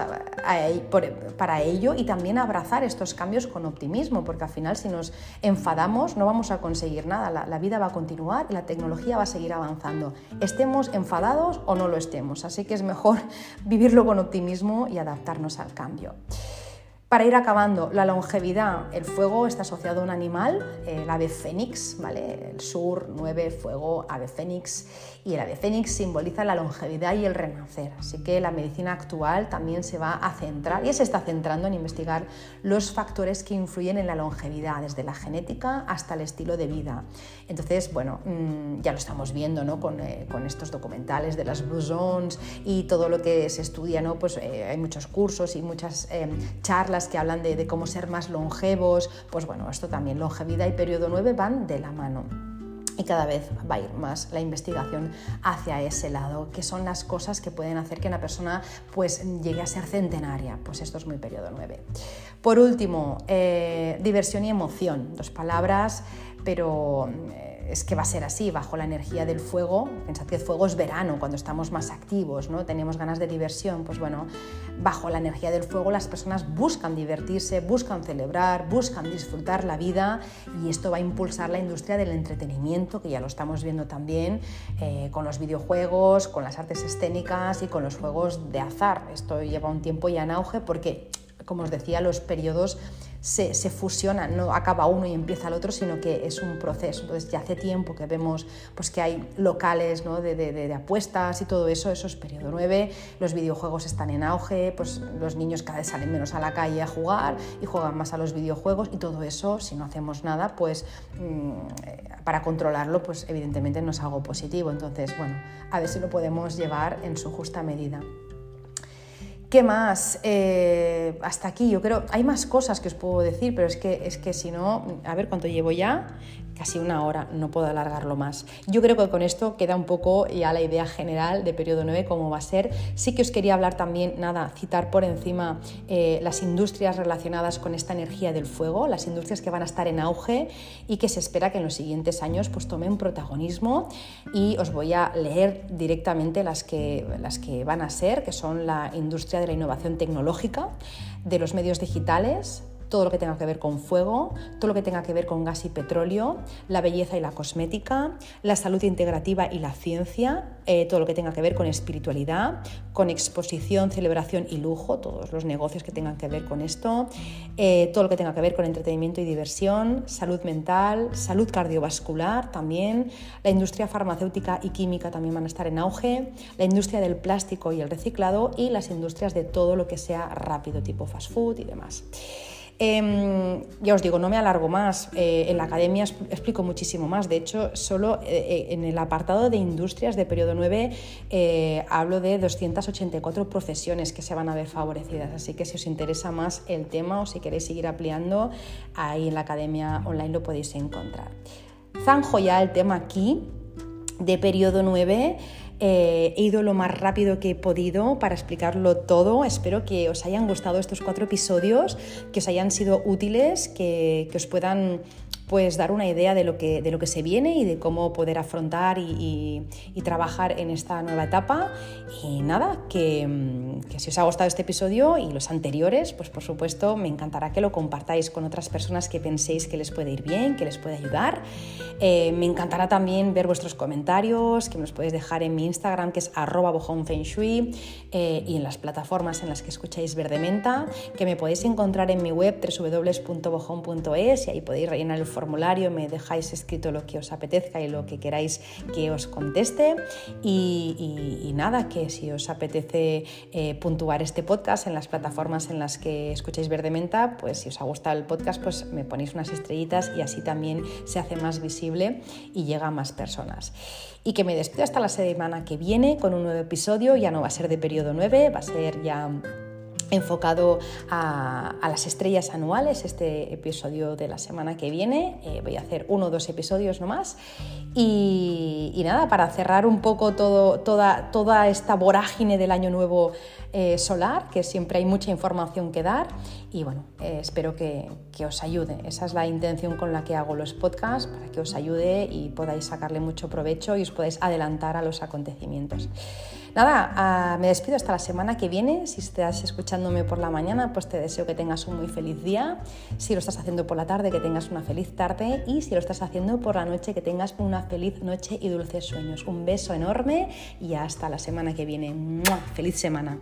para ello y también abrazar estos cambios con optimismo, porque al final si nos enfadamos no vamos a conseguir nada, la, la vida va a continuar y la tecnología va a seguir avanzando, estemos enfadados o no lo estemos. Así que es mejor [laughs] vivirlo con optimismo y adaptarnos al cambio. Para ir acabando, la longevidad, el fuego está asociado a un animal, el ave fénix, ¿vale? El sur, 9, fuego, ave fénix, y el ave fénix simboliza la longevidad y el renacer. Así que la medicina actual también se va a centrar, y se está centrando en investigar los factores que influyen en la longevidad, desde la genética hasta el estilo de vida. Entonces, bueno, mm, ya lo estamos viendo ¿no? con, eh, estos documentales de las Blue Zones y todo lo que se estudia, ¿no? pues eh, hay muchos cursos y muchas eh, charlas que hablan de, cómo ser más longevos, pues bueno, esto también, longevidad y periodo 9 van de la mano y cada vez va a ir más la investigación hacia ese lado, que son las cosas que pueden hacer que una persona pues llegue a ser centenaria, pues esto es muy periodo 9. Por último, eh, diversión y emoción, dos palabras, pero... Eh, es que va a ser así, bajo la energía del fuego. Pensad que el fuego es verano, cuando estamos más activos, ¿no? tenemos ganas de diversión. Pues bueno, bajo la energía del fuego las personas buscan divertirse, buscan celebrar, buscan disfrutar la vida y esto va a impulsar la industria del entretenimiento, que ya lo estamos viendo también eh, con los videojuegos, con las artes escénicas y con los juegos de azar. Esto lleva un tiempo ya en auge porque, como os decía, los periodos se, fusionan, no acaba uno y empieza el otro, sino que es un proceso. Entonces ya hace tiempo que vemos pues, que hay locales ¿no? de, apuestas y todo eso, eso es periodo 9, los videojuegos están en auge, pues los niños cada vez salen menos a la calle a jugar y juegan más a los videojuegos y todo eso, si no hacemos nada, pues mm, para controlarlo, pues evidentemente no es algo positivo. Entonces, bueno, a ver si lo podemos llevar en su justa medida. ¿Qué más? Eh, hasta aquí, yo creo, hay más cosas que os puedo decir, pero es que, es que si no, a ver cuánto llevo ya casi una hora, no puedo alargarlo más. Yo creo que con esto queda un poco ya la idea general de periodo 9, cómo va a ser. Sí que os quería hablar también, nada, citar por encima eh, las industrias relacionadas con esta energía del fuego, las industrias que van a estar en auge y que se espera que en los siguientes años pues tomen protagonismo y os voy a leer directamente las que, las que van a ser, que son la industria de la innovación tecnológica, de los medios digitales, todo lo que tenga que ver con fuego, todo lo que tenga que ver con gas y petróleo, la belleza y la cosmética, la salud integrativa y la ciencia, eh, todo lo que tenga que ver con espiritualidad, con exposición, celebración y lujo, todos los negocios que tengan que ver con esto, eh, todo lo que tenga que ver con entretenimiento y diversión, salud mental, salud cardiovascular también, la industria farmacéutica y química también van a estar en auge, la industria del plástico y el reciclado y las industrias de todo lo que sea rápido, tipo fast food y demás. Em, ya os digo, no me alargo más. Eh, en la academia explico muchísimo más. De hecho, solo eh, en el apartado de industrias de periodo 9 hablo de 284 profesiones que se van a ver favorecidas. Así que si os interesa más el tema o si queréis seguir ampliando, ahí en la academia online lo podéis encontrar. Zanjo ya el tema aquí de periodo 9. Eh, he ido lo más rápido que he podido para explicarlo todo. Espero que os hayan gustado estos cuatro episodios, que os hayan sido útiles, que, que os puedan pues dar una idea de lo que, de lo que se viene y de cómo poder afrontar y, trabajar en esta nueva etapa. Y nada, que, que, si os ha gustado este episodio y los anteriores, pues por supuesto me encantará que lo compartáis con otras personas que penséis que les puede ir bien, que les puede ayudar. Eh, me encantará también ver vuestros comentarios, que me los podéis dejar en mi Instagram, que es arroba eh, y en las plataformas en las que escucháis Verdementa, que me podéis encontrar en mi web www.bojon.es y ahí podéis rellenar el me dejáis escrito lo que os apetezca y lo que queráis que os conteste. Y, nada, que si os apetece eh, puntuar este podcast en las plataformas en las que escucháis Verde Menta, pues si os ha gustado el podcast, pues me ponéis unas estrellitas y así también se hace más visible y llega a más personas. Y que me despido hasta la semana que viene con un nuevo episodio, ya no va a ser de periodo 9, va a ser ya enfocado a, las estrellas anuales, este episodio de la semana que viene. Eh, voy a hacer uno o dos episodios nomás. Y, y nada, para cerrar un poco toda, esta vorágine del año nuevo eh, solar, que siempre hay mucha información que dar. Y bueno, eh, espero que os ayude. Esa es la intención con la que hago los podcasts, para que os ayude y podáis sacarle mucho provecho y os podáis adelantar a los acontecimientos. Nada, ah, me despido hasta la semana que viene. Si estás escuchándome por la mañana, pues te deseo que tengas un muy feliz día. Si lo estás haciendo por la tarde, que tengas una feliz tarde. Y si lo estás haciendo por la noche, que tengas una feliz noche y dulces sueños. Un beso enorme y hasta la semana que viene. ¡Feliz semana!